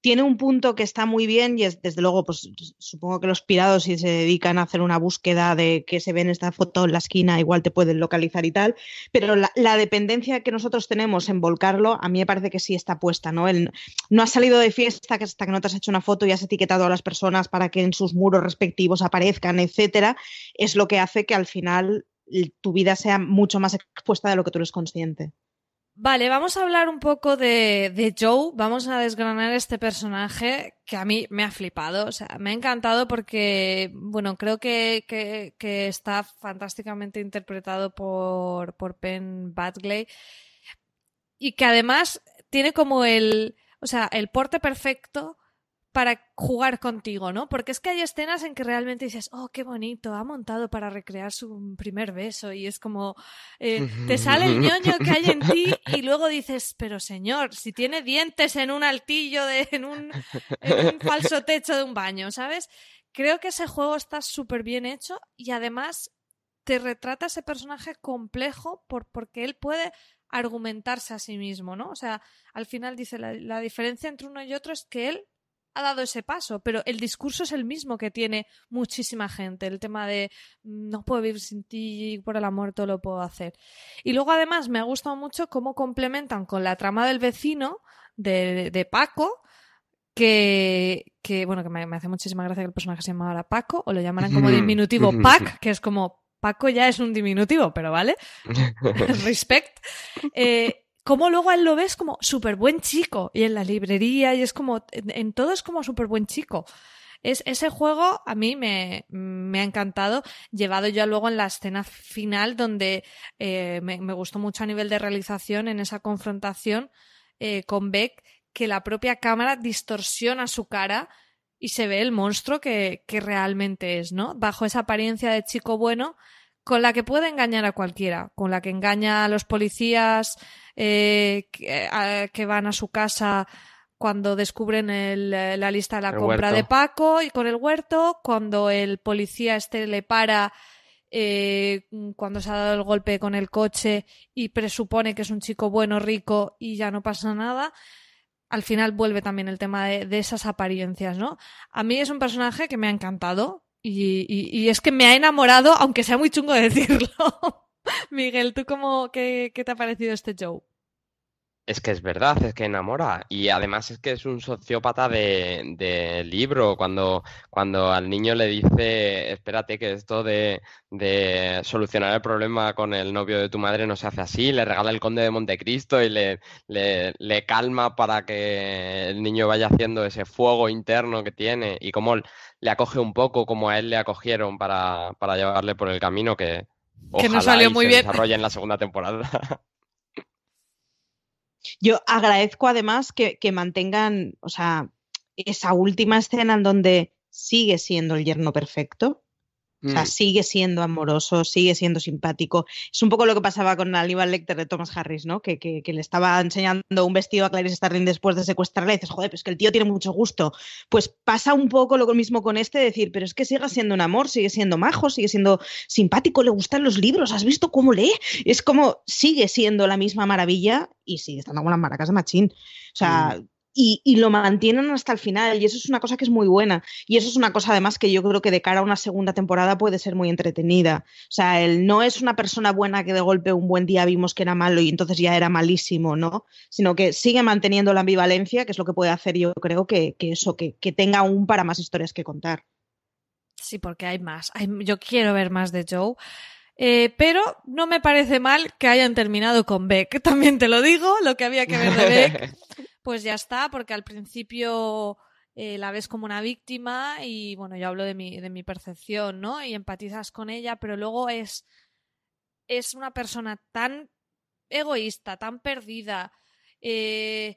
tiene un punto que está muy bien y es, desde luego, pues supongo que los pirados si se dedican a hacer una búsqueda de que se ve en esta foto en la esquina, igual te pueden localizar y tal, pero la, dependencia que nosotros tenemos en volcarlo, a mí me parece que sí está puesta, ¿no? No has salido de fiesta que hasta que no te has hecho una foto y has etiquetado a las personas para que en sus muros respectivos aparezcan, etcétera, es lo que hace que al final tu vida sea mucho más expuesta de lo que tú eres consciente. Vale, vamos a hablar un poco de, de, Joe, vamos a desgranar este personaje que a mí me ha flipado, o sea, me ha encantado porque, bueno, creo que, que, está fantásticamente interpretado por, por Penn Badgley y que además tiene como el, o sea, el porte perfecto para jugar contigo, ¿no? Porque es que hay escenas en que realmente dices, oh, qué bonito, ha montado para recrear su primer beso y es como, eh, te sale el ñoño que hay en ti y luego dices, pero señor, si tiene dientes en un altillo, de, en, un, en un falso techo de un baño, ¿sabes? Creo que ese juego está súper bien hecho y además te retrata ese personaje complejo por, porque él puede argumentarse a sí mismo, ¿no? O sea, al final dice, la, la diferencia entre uno y otro es que él ha dado ese paso, pero el discurso es el mismo que tiene muchísima gente, el tema de no puedo vivir sin ti, por el amor todo lo puedo hacer. Y luego además me ha gustado mucho cómo complementan con la trama del vecino de, de Paco, que, que bueno, que me, me, hace muchísima gracia que el personaje se llamara Paco, o lo llamaran como diminutivo Pac, que es como Paco ya es un diminutivo, pero vale. *laughs* *laughs* Respect. Eh, como luego él lo ves como súper buen chico y en la librería y es como, en, todo es como súper buen chico. Es, ese juego a mí me, me, ha encantado, llevado ya luego en la escena final donde eh, me, me, gustó mucho a nivel de realización en esa confrontación eh, con Beck, que la propia cámara distorsiona su cara y se ve el monstruo que, que realmente es, ¿no? Bajo esa apariencia de chico bueno, con la que puede engañar a cualquiera, con la que engaña a los policías eh, que, a, que, van a su casa cuando descubren el, la lista de la el compra huerto. de Paco y con el huerto, cuando el policía este le para eh, cuando se ha dado el golpe con el coche y presupone que es un chico bueno, rico y ya no pasa nada. Al final vuelve también el tema de, de esas apariencias, ¿no? A mí es un personaje que me ha encantado, y, y, y, es que me ha enamorado, aunque sea muy chungo *laughs* decirlo. Miguel, ¿tú cómo, qué, qué, te ha parecido este Joe? Es que es verdad, es que enamora. Y además es que es un sociópata de, de libro. Cuando, cuando al niño le dice, espérate, que esto de, de, solucionar el problema con el novio de tu madre no se hace así, le regala el conde de Montecristo y le, le, le calma para que el niño vaya haciendo ese fuego interno que tiene. Y cómo le acoge un poco como a él le acogieron para, para llevarle por el camino que, que no salió muy se bien. desarrolla en la segunda temporada. *laughs* Yo agradezco además que, que, mantengan, o sea, esa última escena en donde sigue siendo el yerno perfecto. O sea, sigue siendo amoroso, sigue siendo simpático. Es un poco lo que pasaba con Aníbal Lecter de Thomas Harris, ¿no? Que, que, que le estaba enseñando un vestido a Clarice Starling después de secuestrarla y dices, joder, pues que el tío tiene mucho gusto. Pues pasa un poco lo mismo con este, decir, pero es que sigue siendo un amor, sigue siendo majo, sigue siendo simpático, le gustan los libros, ¿has visto cómo lee? Es como, sigue siendo la misma maravilla y sigue estando con las maracas de machín. O sea, mm. Y, y, lo mantienen hasta el final y eso es una cosa que es muy buena y eso es una cosa además que yo creo que de cara a una segunda temporada puede ser muy entretenida. O sea él no es una persona buena que de golpe un buen día vimos que era malo y entonces ya era malísimo no sino que sigue manteniendo la ambivalencia que es lo que puede hacer yo creo que, que eso que, que, tenga aún para más historias que contar. Sí porque hay más. Hay, yo quiero ver más de Joe. Eh, pero no me parece mal que hayan terminado con Beck. *laughs* También te lo digo, lo que había que ver de Beck, *laughs* pues ya está, porque al principio eh, la ves como una víctima y bueno, yo hablo de mi, de mi percepción, ¿no? Y empatizas con ella, pero luego es, es una persona tan egoísta, tan perdida. Eh,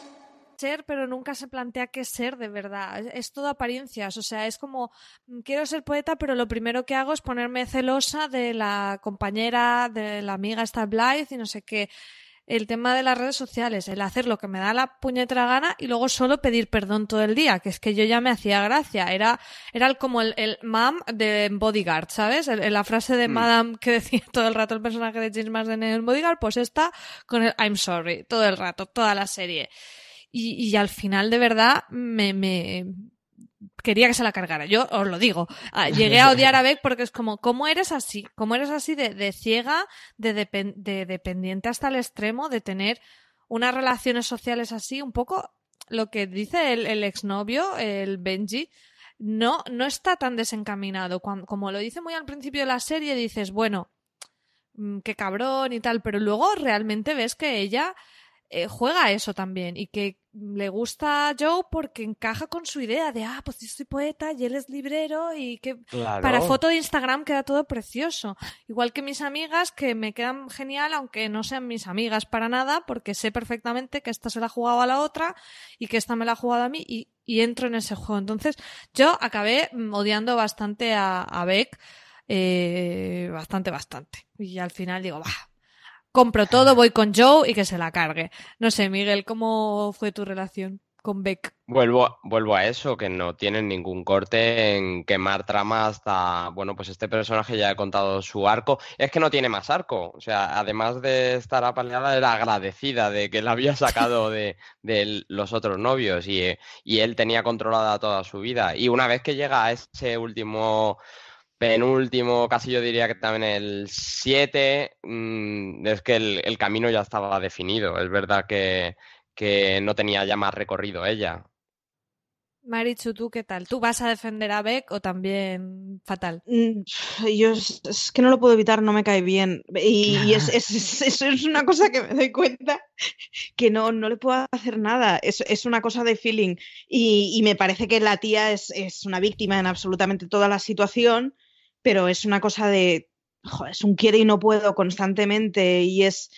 ser, pero nunca se plantea qué ser de verdad. Es, todo apariencias. O sea, es como, mm, quiero ser poeta, pero lo primero que hago es ponerme celosa de la compañera, de la amiga esta Blythe y no sé qué. El tema de las redes sociales, el hacer lo que me da la puñetera gana y luego solo pedir perdón todo el día, que es que yo ya me hacía gracia. Era, era como el, el mam de Bodyguard, ¿sabes? la frase de mm. Madame que decía todo el rato el personaje de James Marsden en Bodyguard, pues está con el I'm sorry, todo el rato, toda la serie. Y, y al final, de verdad, me, me, quería que se la cargara. Yo os lo digo. Ah, llegué a odiar a Beck porque es como, ¿cómo eres así? ¿Cómo eres así de, de ciega, de, de, dependiente hasta el extremo, de tener unas relaciones sociales así? Un poco lo que dice el, el exnovio, el Benji, no, no está tan desencaminado. como lo dice muy al principio de la serie, dices, bueno, mm, qué cabrón y tal, pero luego realmente ves que ella eh, juega eso también y que le gusta a Joe porque encaja con su idea de, ah, pues yo soy poeta y él es librero y que para foto de Instagram queda todo precioso. Igual que mis amigas que me quedan genial aunque no sean mis amigas para nada porque sé perfectamente que esta se la ha jugado a la otra y que esta me la ha jugado a mí y, entro en ese juego. Entonces yo acabé mm, odiando bastante a, a Beck. Eh, bastante, bastante. Y al final digo, bah, compro todo, voy con Joe y que se la cargue. No sé, Miguel, ¿cómo fue tu relación con Beck? Vuelvo, vuelvo a eso, que no tienen ningún corte en quemar trama hasta, bueno, pues este personaje ya ha contado su arco. Es que no tiene más arco. O sea, además de estar apaleada, era agradecida de que la había sacado *laughs* de, de los otros novios y, y él tenía controlada toda su vida. Y una vez que llega a ese último penúltimo, casi yo diría que también el 7, mm, es que el, camino ya estaba definido. Es verdad que, no tenía ya más recorrido ella. Marichu, ¿tú qué tal? ¿Tú vas a defender a Beck o también fatal? Mm, yo es, que no lo puedo evitar, no me cae bien. Y, es, es, una cosa que me doy cuenta que no, no le puedo hacer nada. Es, una cosa de feeling. Y, y, me parece que la tía es, una víctima en absolutamente toda la situación pero es una cosa de, joder, es un quiere y no puedo constantemente y es...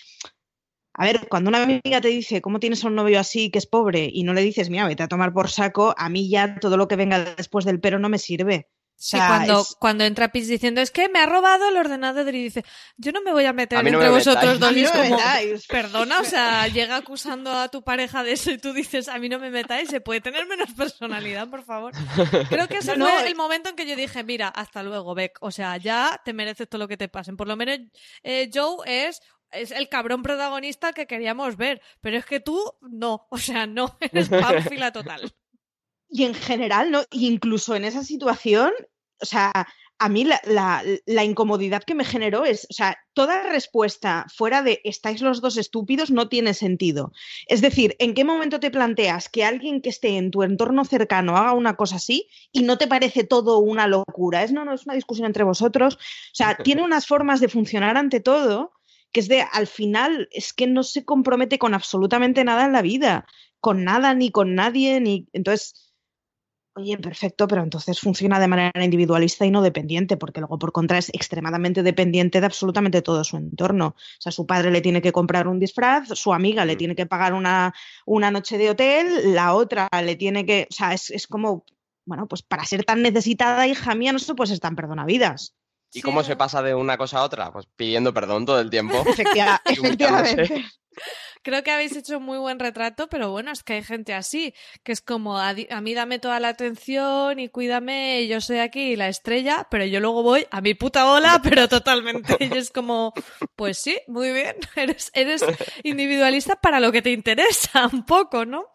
A ver, cuando una amiga te dice cómo tienes a un novio así que es pobre y no le dices, mira, vete a tomar por saco, a mí ya todo lo que venga después del pero no me sirve. Sí, cuando, cuando entra Pitch diciendo es que me ha robado el ordenador y dice yo no me voy a meter entre vosotros dos y es como perdona, o sea, llega acusando a tu pareja de eso y tú dices a mí no me metáis, se puede tener menos personalidad, por favor. Creo que ese fue el momento en que yo dije, mira, hasta luego, Beck, o sea, ya te mereces todo lo que te pasen. Por lo menos eh, Joe es es el cabrón protagonista que queríamos ver, pero es que tú no, o sea, no, *laughs* eres pánfila total. Y en general, ¿no? incluso en esa situación, o sea, a mí la, incomodidad que me generó es, o sea, toda respuesta fuera de estáis los dos estúpidos no tiene sentido. Es decir, ¿en qué momento te planteas que alguien que esté en tu entorno cercano haga una cosa así y no te parece todo una locura? Es no, no, es una discusión entre vosotros. O sea, tiene *laughs* unas formas de funcionar ante todo que es de, al final, es que no se compromete con absolutamente nada en la vida, con nada ni con nadie, ni... Entonces Oye, perfecto, pero entonces funciona de manera individualista y no dependiente, porque luego por contra es extremadamente dependiente de absolutamente todo su entorno. O sea, su padre le tiene que comprar un disfraz, su amiga le mm. tiene que pagar una, una noche de hotel, la otra le tiene que. O sea, es, como, bueno, pues para ser tan necesitada, hija mía, no se puede ser tan perdonavidas. ¿Y cómo se pasa de una cosa a otra? Pues pidiendo perdón todo el tiempo. *laughs* efectivamente. Creo que habéis hecho un muy buen retrato, pero bueno, es que hay gente así, que es como a, mí dame toda la atención y cuídame, yo soy aquí la estrella, pero yo luego voy a mi puta bola, *laughs* pero totalmente. Y es como, pues sí, muy bien, *laughs* eres, eres individualista para lo que te interesa *laughs* un poco, ¿no?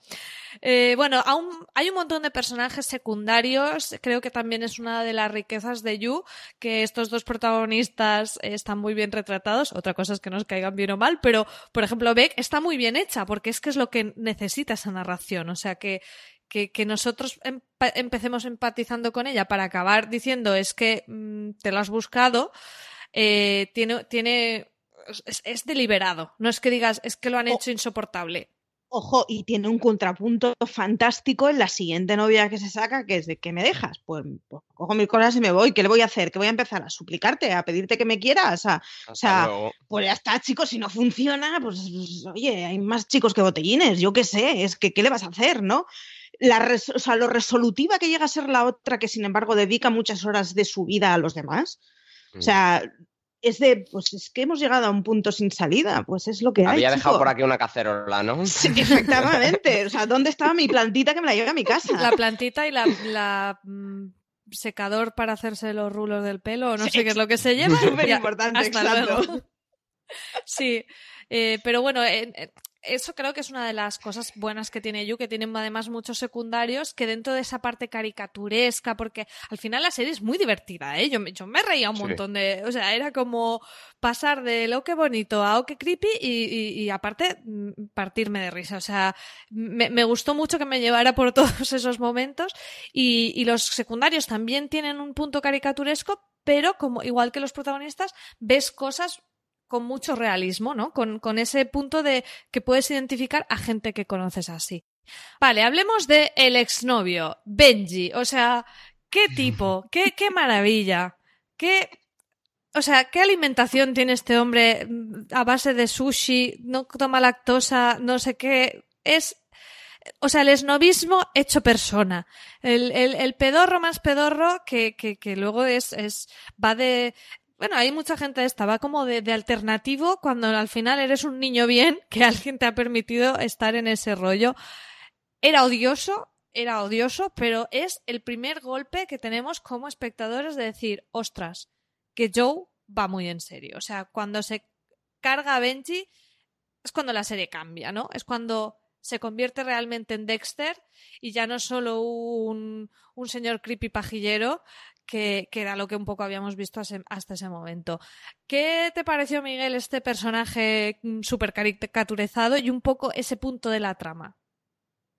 Eh, bueno, aún hay un montón de personajes secundarios. Creo que también es una de las riquezas de You, que estos dos protagonistas están muy bien retratados. Otra cosa es que nos caigan bien o mal, pero, por ejemplo, Beck está muy bien hecha, porque es que es lo que necesita esa narración. O sea, que, que, que nosotros empecemos empatizando con ella para acabar diciendo es que mm, te lo has buscado, eh, tiene, tiene es, es deliberado. No es que digas es que lo han hecho insoportable. Ojo, y tiene un contrapunto fantástico en la siguiente novia que se saca, que es de ¿qué me dejas? Pues, pues cojo mis cosas y me voy. ¿Qué le voy a hacer? ¿Qué voy a empezar? ¿A suplicarte? ¿A pedirte que me quieras? A- o sea, luego. pues ya está, chicos, si no funciona, pues oye, hay más chicos que botellines, yo qué sé, es que ¿qué le vas a hacer, no? La res- o sea, lo resolutiva que llega a ser la otra, que sin embargo dedica muchas horas de su vida a los demás. Mm. O sea, es de, pues es que hemos llegado a un punto sin salida, pues es lo que hay. Había dejado chico. por aquí una cacerola, ¿no? Sí, efectivamente. O sea, ¿dónde estaba mi plantita que me la lleve a mi casa? La plantita y la, la, mm, secador para hacerse los rulos del pelo, no Sí, sé qué es lo que se lleva. Súper importante, exacto. luego. Sí, eh, pero bueno, eh, eso creo que es una de las cosas buenas que tiene You, que tienen además muchos secundarios, que dentro de esa parte caricaturesca, porque al final la serie es muy divertida, ¿eh? Yo, me- yo me reía un Sí. montón de... O sea, era como pasar de lo que bonito a oh que creepy y, y- y aparte mm, partirme de risa. O sea, me, me gustó mucho que me llevara por *laughs* todos esos momentos y, y los secundarios también tienen un punto caricaturesco, pero como igual que los protagonistas, ves cosas con mucho realismo, ¿no? Con, con ese punto de que puedes identificar a gente que conoces así. Vale, hablemos de el exnovio, Benji. O sea, qué tipo, *laughs* qué, qué maravilla, qué. O sea, ¿qué alimentación tiene este hombre mm, a base de sushi? No toma lactosa, no sé qué. Es. O sea, el esnovismo hecho persona. El, el, el pedorro más pedorro que, que, que luego es, es. va de. Bueno, hay mucha gente esta, va como de, alternativo cuando al final eres un niño bien *laughs* que alguien te ha permitido estar en ese rollo. Era odioso, era odioso, pero es el primer golpe que tenemos como espectadores de decir, ostras, que Joe va muy en serio. O sea, cuando se carga a Benji es cuando la serie cambia, ¿no? Es cuando se convierte realmente en Dexter y ya no solo un, un señor creepy pajillero que, que era lo que un poco habíamos visto hasta ese momento. ¿Qué te pareció, Miguel, este personaje mm, súper caricaturizado y un poco ese punto de la trama?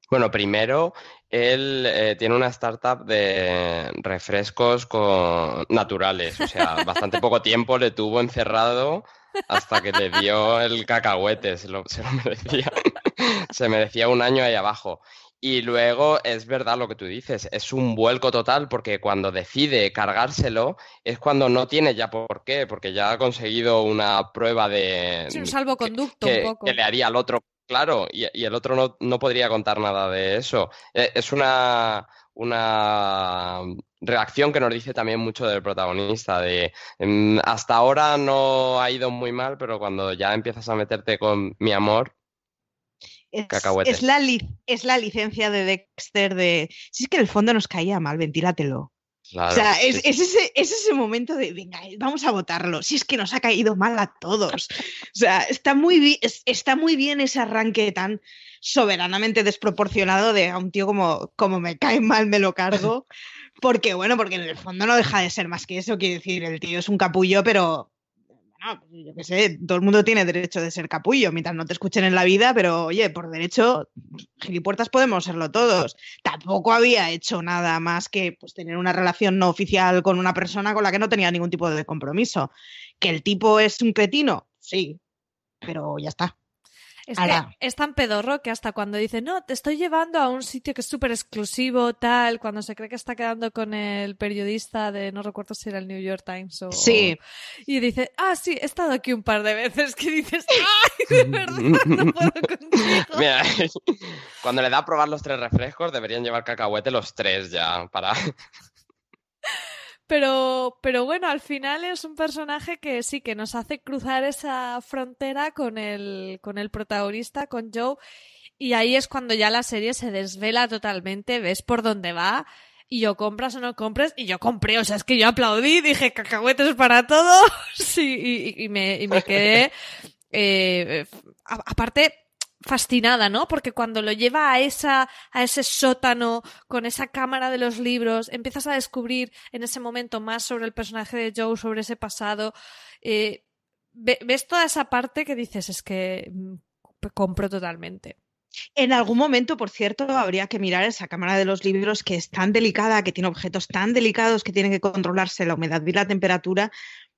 Bueno, primero, él eh, tiene una startup de refrescos con... naturales, o sea, *laughs* bastante poco tiempo le tuvo encerrado hasta que le dio el cacahuete, se lo, se lo merecía. *laughs* Se merecía un año ahí abajo. Y luego es verdad lo que tú dices, es un vuelco total porque cuando decide cargárselo es cuando no tiene ya por qué, porque ya ha conseguido una prueba de Sí, un salvoconducto que, un poco. que le haría al otro, claro, y, y el otro no, no podría contar nada de eso. Eh, Es una, una reacción que nos dice también mucho del protagonista, de mm, hasta ahora no ha ido muy mal, pero cuando ya empiezas a meterte con mi amor, Es, es la es la licencia de Dexter de. Si es que en el fondo nos caía mal, ventílatelo. Claro, o sea, sí, es, ese, es ese momento de, venga, vamos a votarlo. Si es que nos ha caído mal a todos. O sea, está muy, está muy bien ese arranque tan soberanamente desproporcionado de a un tío como, como me cae mal, me lo cargo. *laughs* Porque, bueno, porque en el fondo no deja de ser más que eso. Quiere decir, el tío es un capullo, pero bueno, pues yo qué sé, todo el mundo tiene derecho de ser capullo mientras no te escuchen en la vida, pero oye, por derecho, gilipuertas podemos serlo todos. Tampoco había hecho nada más que pues, tener una relación no oficial con una persona con la que no tenía ningún tipo de compromiso. ¿Que el tipo es un cretino? Sí, pero ya está. Es Ahora- que es tan pedorro que hasta cuando dice, no, te estoy llevando a un sitio que es súper exclusivo, tal, cuando se cree que está quedando con el periodista de, no recuerdo si era el New York Times o... Sí. Y dice, ah, sí, he estado aquí un par de veces, que dices, ay, de verdad, no puedo *laughs* contigo. Mira, *laughs* cuando le da a probar los tres refrescos, deberían llevar cacahuete los tres ya, para... Pero, pero bueno, al final es un personaje que sí, que nos hace cruzar esa frontera con el, con el protagonista, con Joe, y ahí es cuando ya la serie se desvela totalmente, ves por dónde va, y yo compras o no compres, y yo compré, o sea, es que yo aplaudí, dije cacahuetes para todos, *laughs* y, y- y me, y me quedé, eh, aparte, fascinada, ¿no? Porque cuando lo lleva a esa, a ese sótano con esa cámara de los libros, empiezas a descubrir en ese momento más sobre el personaje de Joe, sobre ese pasado. Eh, ves toda esa parte que dices, es que mm, compro totalmente. En algún momento, por cierto, habría que mirar esa cámara de los libros que es tan delicada, que tiene objetos tan delicados que tienen que controlarse la humedad y la temperatura,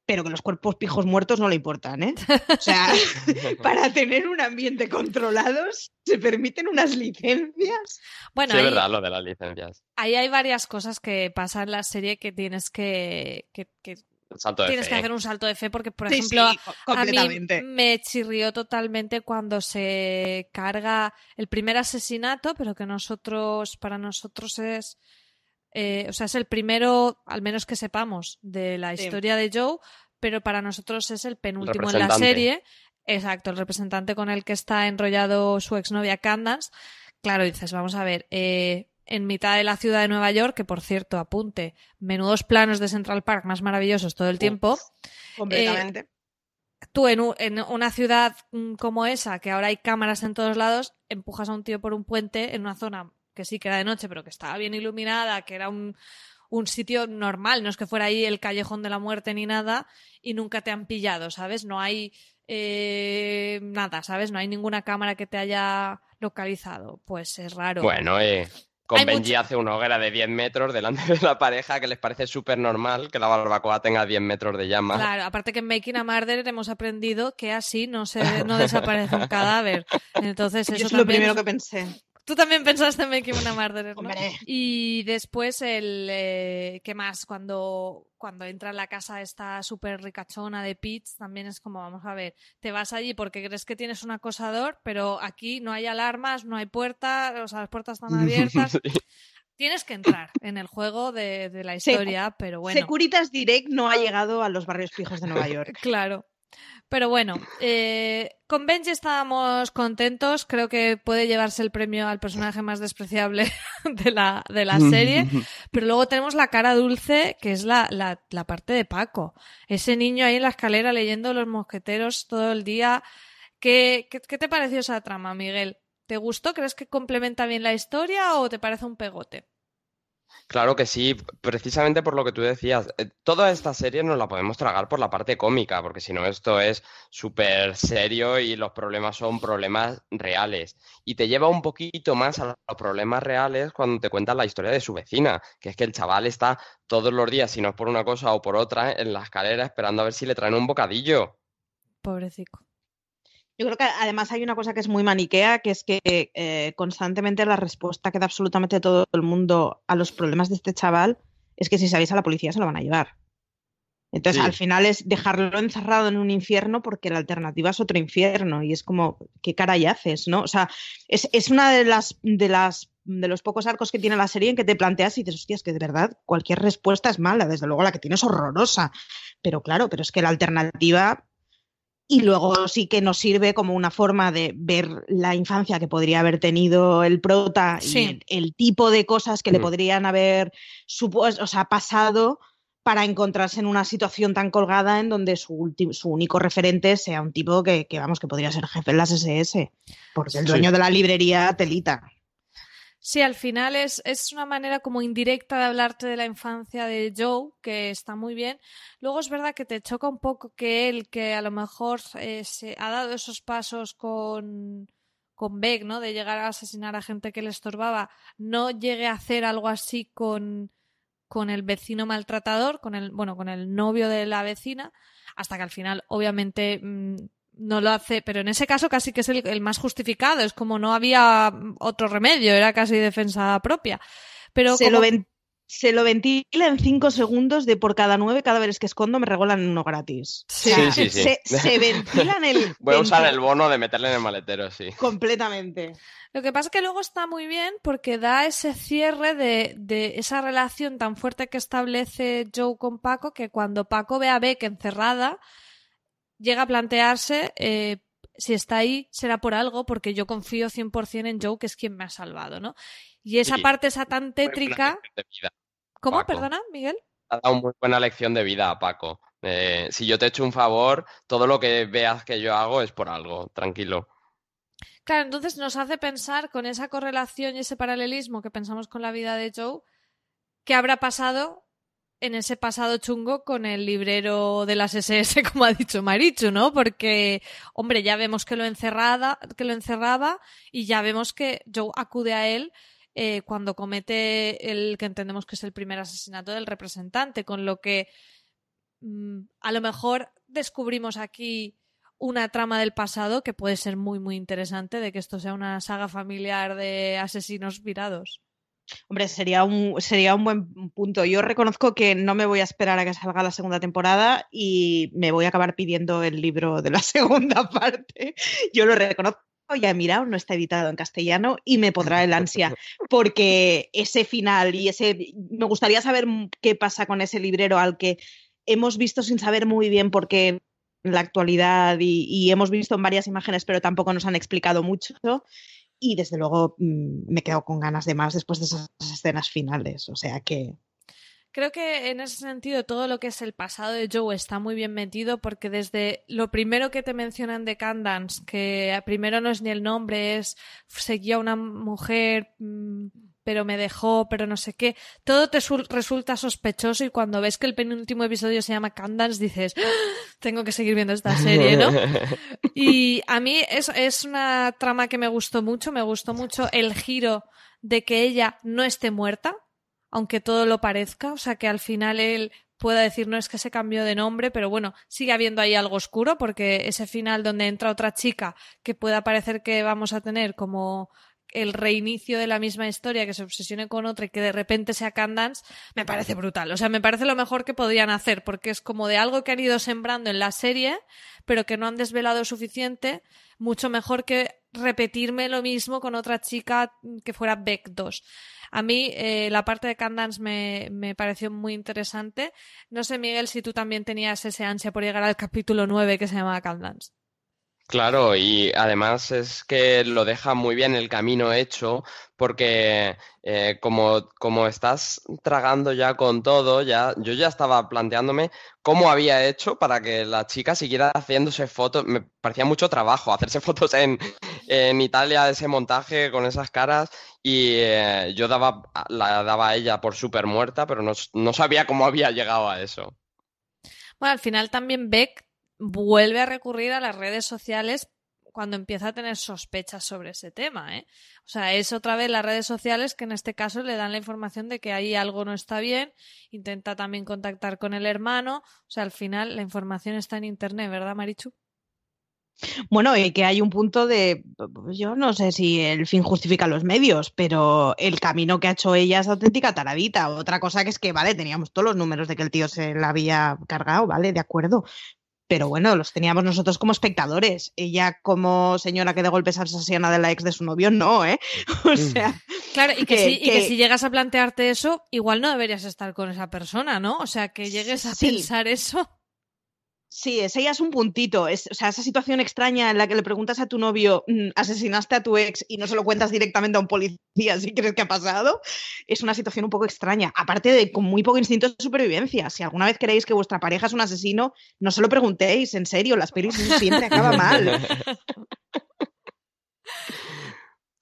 pero que los cuerpos pijos muertos no le importan, ¿eh? O sea, *laughs* *laughs* para tener un ambiente controlado se permiten unas licencias. Bueno, sí, es verdad lo de las licencias. Ahí hay varias cosas que pasan en la serie que tienes que, que, tienes que hacer un salto de fe porque, por ejemplo, a mí me chirrió totalmente cuando se carga el primer asesinato, pero que nosotros, para nosotros es, eh, o sea, es el primero, al menos que sepamos, de la historia de Joe, pero para nosotros es el penúltimo en la serie. Exacto, el representante con el que está enrollado su exnovia Candance. Claro, dices, vamos a ver, eh, en mitad de la ciudad de Nueva York, que por cierto, apunte, menudos planos de Central Park más maravillosos todo el tiempo. completamente. Eh, tú en, en, una ciudad mm, como esa, que ahora hay cámaras en todos lados, empujas a un tío por un puente en una zona que sí que era de noche, pero que estaba bien iluminada, que era un, un sitio normal, no es que fuera ahí el callejón de la muerte ni nada, y nunca te han pillado, ¿sabes? No hay eh, nada, ¿sabes? No hay ninguna cámara que te haya localizado. Pues es raro. Bueno, eh, con Benji hace una hoguera de 10 metros delante de la pareja que les parece súper normal que la barbacoa tenga 10 metros de llama. Claro, aparte que en Making a Murder hemos aprendido que así no se *laughs* no desaparece un cadáver. Entonces eso es lo primero que pensé. Tú también pensaste en Making una Murderer, ¿no? Y después el... Eh, ¿Qué más? Cuando, cuando entra en la casa esta súper ricachona de Peach, también es como, vamos a ver, te vas allí porque crees que tienes un acosador, pero aquí no hay alarmas, no hay puertas, o sea, las puertas están *laughs* abiertas. Tienes que entrar en el juego de, de la historia, pero bueno. Securitas Direct no ha llegado a los barrios fijos de Nueva York. *laughs* claro. Pero bueno, eh, con Benji estábamos contentos. Creo que puede llevarse el premio al personaje más despreciable *laughs* de la, de la serie. *laughs* Pero luego tenemos la cara dulce, que es la, la, la parte de Paco. Ese niño ahí en la escalera leyendo Los Mosqueteros todo el día. ¿Qué, qué, qué te pareció esa trama, Miguel? ¿Te gustó? ¿Crees que complementa bien la historia o te parece un pegote? Claro que sí, precisamente por lo que tú decías. Eh, toda esta serie nos la podemos tragar por la parte cómica, porque si no, esto es súper serio y los problemas son problemas reales. Y te lleva un poquito más a los problemas reales cuando te cuentan la historia de su vecina, que es que el chaval está todos los días, si no es por una cosa o por otra, en la escalera esperando a ver si le traen un bocadillo. Pobrecito. Yo creo que además hay una cosa que es muy maniquea, que es que eh, constantemente la respuesta que da absolutamente todo el mundo a los problemas de este chaval es que si sabéis a la policía se lo van a llevar. Entonces, al final es dejarlo encerrado en un infierno porque la alternativa es otro infierno y es como, ¿qué cara y haces? ¿no? O sea, es, es una de las, de las de los pocos arcos que tiene la serie en que te planteas y dices, hostias, que de verdad cualquier respuesta es mala, desde luego la que tienes es horrorosa. Pero claro, pero es que la alternativa y luego sí que nos sirve como una forma de ver la infancia que podría haber tenido el prota y el, tipo de cosas que le mm. podrían haber o sea, pasado para encontrarse en una situación tan colgada en donde su, su único referente sea un tipo que, vamos, que podría ser jefe en las SS, porque el dueño de la librería telita. Sí, al final es, es, una manera como indirecta de hablarte de la infancia de Joe, que está muy bien. Luego es verdad que te choca un poco que él, que a lo mejor eh, se ha dado esos pasos con, con Beck, ¿no? De llegar a asesinar a gente que le estorbaba, no llegue a hacer algo así con, con el vecino maltratador, con el, bueno, con el novio de la vecina, hasta que al final, obviamente, mm, no lo hace, pero en ese caso casi que es el, más justificado, es como no había otro remedio, era casi defensa propia. Pero se, lo se lo ventila en cinco segundos de por cada nueve cadáveres que escondo me regolan uno gratis. Sí, sí, sí. Se, se ventilan el... *laughs* Voy a usar el bono de meterle en el maletero, sí. Completamente. Lo que pasa es que luego está muy bien porque da ese cierre de, de, esa relación tan fuerte que establece Joe con Paco que cuando Paco ve a Beck encerrada llega a plantearse eh, si está ahí será por algo, porque yo confío 100% en Joe, que es quien me ha salvado, ¿no? Y esa parte esa tan tétrica... ¿Cómo? Perdona, Miguel. Ha dado muy buena lección de vida a Paco. Eh, si yo te echo un favor, todo lo que veas que yo hago es por algo, tranquilo. Claro, entonces nos hace pensar con esa correlación y ese paralelismo que pensamos con la vida de Joe, ¿qué habrá pasado en ese pasado chungo con el librero de las SS, *laughs* como ha dicho Marichu, ¿no? Porque, hombre, ya vemos que lo, encerrada, que lo encerraba y ya vemos que Joe acude a él eh, cuando comete el que entendemos que es el primer asesinato del representante, con lo que mm, a lo mejor descubrimos aquí una trama del pasado que puede ser muy, muy interesante de que esto sea una saga familiar de asesinos virados. Hombre, sería un, sería un buen punto. Yo reconozco que no me voy a esperar a que salga la segunda temporada y me voy a acabar pidiendo el libro de la *laughs* segunda parte. Yo lo reconozco. Ya he mirado, no está editado en castellano y me podrá el ansia, porque ese final y ese. Me gustaría saber qué pasa con ese librero al que hemos visto sin saber muy bien por qué en la actualidad y, y hemos visto en varias imágenes, pero tampoco nos han explicado mucho y desde luego mm, me quedo con ganas de más después de esas escenas finales. O sea que. Creo que en ese sentido todo lo que es el pasado de Joe está muy bien metido porque desde lo primero que te mencionan de Candance, que primero no es ni el nombre, es seguía una mujer mm, pero me dejó, pero no sé qué. Todo te resulta sospechoso y cuando ves que el penúltimo episodio se llama Candance dices, ¡Ah! tengo que seguir viendo esta serie, ¿no? *laughs* y a mí es, es una trama que me gustó mucho, me gustó mucho el giro de que ella no esté muerta, aunque todo lo parezca, o sea que al final él pueda decir no es que se cambió de nombre, pero bueno, sigue habiendo ahí algo oscuro porque ese final donde entra otra chica que pueda parecer que vamos a tener como el reinicio de la misma historia, que se obsesione con otra y que de repente sea Candance, me parece brutal. O sea, me parece lo mejor que podrían hacer, porque es como de algo que han ido sembrando en la serie, pero que no han desvelado suficiente, mucho mejor que repetirme lo mismo con otra chica que fuera Beck 2. A mí eh, la parte de Candance me, me, pareció muy interesante. No sé, Miguel, si tú también tenías ese ansia por llegar al capítulo 9 que se llamaba Candance. Claro, y además es que lo deja muy bien el camino hecho, porque eh, como, como estás tragando ya con todo, ya, yo ya estaba planteándome cómo había hecho para que la chica siguiera haciéndose fotos. Me parecía mucho trabajo hacerse *laughs* fotos en, en Italia, ese montaje con esas caras, y eh, yo daba, la daba a ella por súper muerta, pero no, no sabía cómo había llegado a eso. Bueno, al final también Beck vuelve a recurrir a las redes sociales cuando empieza a tener sospechas sobre ese tema. ¿eh? O sea, es otra vez las redes sociales que en este caso le dan la información de que ahí algo no está bien, intenta también contactar con el hermano, o sea, al final la información está en Internet, ¿verdad, Marichu? Bueno, y que hay un punto de, yo no sé si el fin justifica los medios, pero el camino que ha hecho ella es auténtica taradita. Otra cosa que es que, vale, teníamos todos los números de que el tío se la había cargado, vale, de acuerdo, pero bueno, los teníamos nosotros como espectadores. Ella como señora que de golpe es asesina de la ex de su novio, no, ¿eh? *laughs* O sea... Claro, y que, si, y que si llegas a plantearte eso, igual no deberías estar con esa persona, ¿no? O sea, que llegues a pensar eso. Sí, ese ya es un puntito. Es, o sea, esa situación extraña en la que le preguntas a tu novio, mm, asesinaste a tu ex y no se lo cuentas directamente a un policía si crees que ha pasado, es una situación un poco extraña. Aparte de con muy poco instinto de supervivencia. Si alguna vez creéis que vuestra pareja es un asesino, no se lo preguntéis, en serio, las pelis siempre acaban mal. *laughs*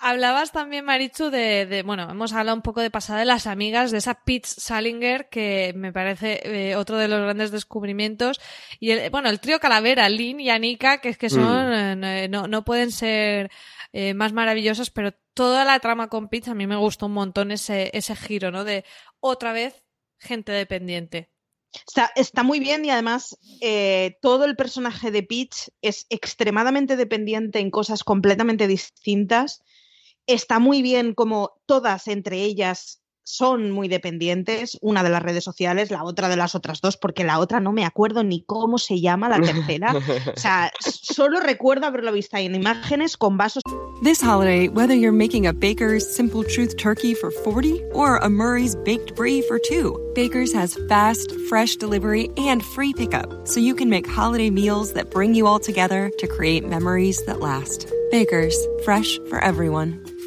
Hablabas también, Marichu, de, bueno, hemos hablado un poco de pasada de las amigas, de esa Pete Salinger, que me parece eh, otro de los grandes descubrimientos. Y el, bueno, el trío Calavera, Lynn y Anika, que es que mm. son, eh, no, no pueden ser eh, más maravillosos, pero toda la trama con Pete a mí me gustó un montón ese, ese giro, ¿no? De otra vez gente dependiente. Está, está, muy bien y además todo el personaje de Peach es extremadamente dependiente en cosas completamente distintas está muy bien como todas entre ellas son muy dependientes, una de las redes sociales, la otra de las otras dos, porque la otra no me acuerdo ni cómo se llama la tercera. *laughs* o sea, solo recuerdo haberlo visto en imágenes con vasos. This holiday, whether you're making a Baker's Simple Truth turkey for 40 or a Murray's baked brie for 2, Baker's has fast, fresh delivery and free pickup, so you can make holiday meals that bring you all together to create memories that last. Baker's, fresh for everyone.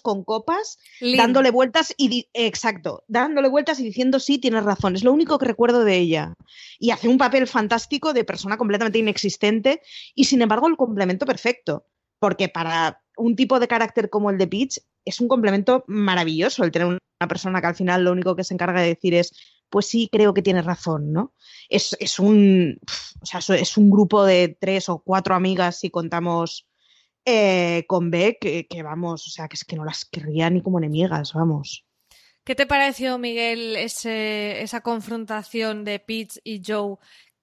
con copas, dándole vueltas y exacto, dándole vueltas y diciendo sí, tienes razón. Es lo único que recuerdo de ella. Y hace un papel fantástico de persona completamente inexistente y sin embargo el complemento perfecto. Porque para un tipo de carácter como el de Peach es un complemento maravilloso el tener una persona que al final lo único que se encarga de decir es pues sí, creo que tienes razón, ¿no? Es, es un, o sea, es un grupo de tres o cuatro amigas si contamos eh, con Beck, que, vamos, o sea, que es que no las querría ni como enemigas, vamos. ¿Qué te pareció, Miguel, ese, esa confrontación de Peach y Joe,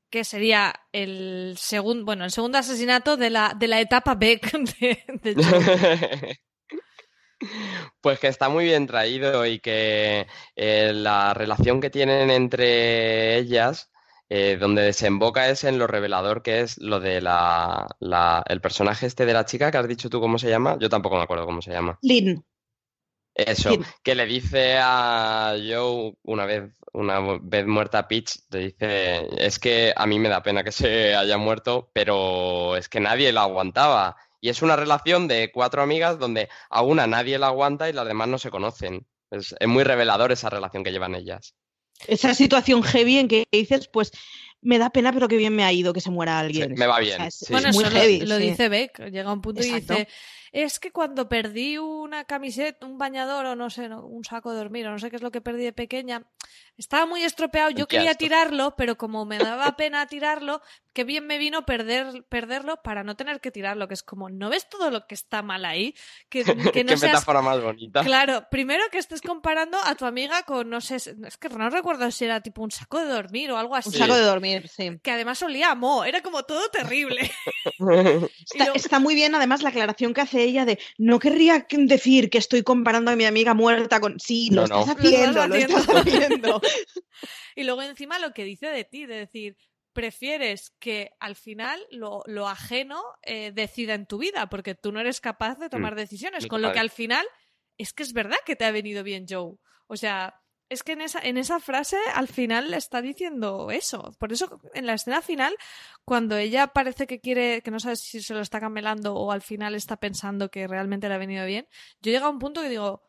que sería el segundo, bueno, el segundo asesinato de la, de la etapa Beck *laughs* de, Joe? *laughs* Pues que está muy bien traído y que eh, la relación que tienen entre ellas eh, donde desemboca es en lo revelador que es lo de la, el personaje este de la chica que has dicho tú cómo se llama. Yo tampoco me acuerdo cómo se llama. Lynn. Eso, que le dice a Joe una vez, una vez muerta Peach, le dice, es que a mí me da pena que se haya muerto, pero es que nadie la aguantaba. Y es una relación de cuatro amigas donde a una nadie la aguanta y las demás no se conocen. es muy revelador esa relación que llevan ellas esa situación heavy en que dices, pues me da pena, pero qué bien me ha ido que se muera alguien. me va bien. Bueno, muy heavy, lo, dice Beck. Llega un punto y dice: Es que cuando perdí una camiseta, un bañador o no sé, un saco de dormir o no sé qué es lo que perdí de pequeña, estaba muy estropeado. Yo quería tirarlo, pero como me daba *laughs* pena tirarlo, qué bien me vino perder, perderlo para no tener que tirarlo. Que es como, ¿no ves todo lo que está mal ahí? Que, *laughs* que no qué metáfora más bonita. Claro, primero que estés comparando a tu amiga con, no sé, es que no recuerdo si era tipo un saco de dormir o algo así. Un saco de dormir, sí. Que además olía a mo, era como todo terrible. *laughs* está, muy bien, además, la aclaración que hace ella de no querría decir que estoy comparando a mi amiga muerta con. Sí, lo, estás, Haciendo, lo estás haciendo. *laughs* y luego encima lo que dice de ti, de decir, prefieres que al final lo, ajeno eh, decida en tu vida, porque tú no eres capaz de tomar mm, decisiones, con lo que al final es que es verdad que te ha venido bien Joe. O sea, es que en esa, en esa frase al final le está diciendo eso. Por eso en la escena final, cuando ella parece que quiere, que no sabe si se lo está camelando o al final está pensando que realmente le ha venido bien, yo llego a un punto que digo,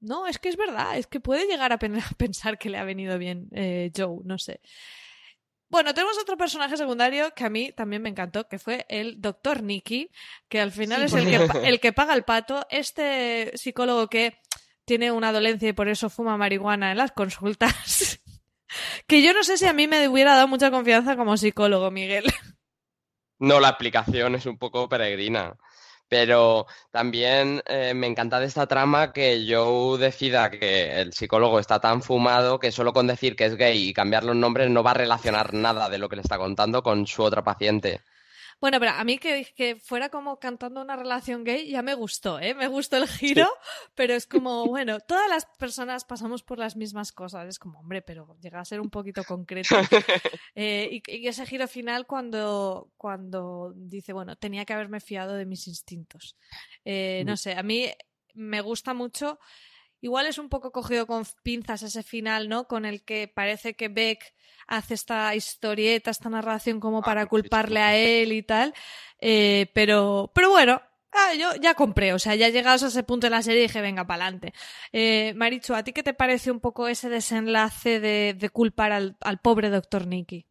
no, es que es verdad, es que puede llegar a, *laughs* pensar que le ha venido bien eh, Joe, no sé. Bueno, tenemos otro personaje secundario que a mí también me encantó, que fue el doctor Nicky, que al final es el que, el que paga el pato. Este psicólogo que tiene una dolencia y por eso fuma marihuana en las consultas. *laughs* que yo no sé si a mí me hubiera dado mucha confianza como psicólogo, Miguel. No, la aplicación es un poco peregrina. Pero también eh, me encanta de esta trama que Joe decida que el psicólogo está tan fumado que solo con decir que es gay y cambiar los nombres no va a relacionar nada de lo que le está contando con su otra paciente. Bueno, pero a mí que, que, fuera como cantando una relación gay ya me gustó, ¿eh? Me gustó el giro, pero es como, *laughs* bueno, todas las personas pasamos por las mismas cosas. Es como, hombre, pero llega a ser un poquito concreto. *laughs* Eh, y, ese giro final cuando, cuando dice, bueno, tenía que haberme fiado de mis instintos. Eh, no sé, a mí me gusta mucho. Igual es un poco cogido con pinzas ese final, ¿no? Con el que parece que Beck hace esta historieta, esta narración como para ah, culparle a él y tal. Eh, pero, pero bueno, ah, yo ya compré, o sea, ya llegados a ese punto de la serie dije, venga, para adelante. Eh, Marichu, ¿a ti qué te parece un poco ese desenlace de, culpar al, al pobre doctor Nicky?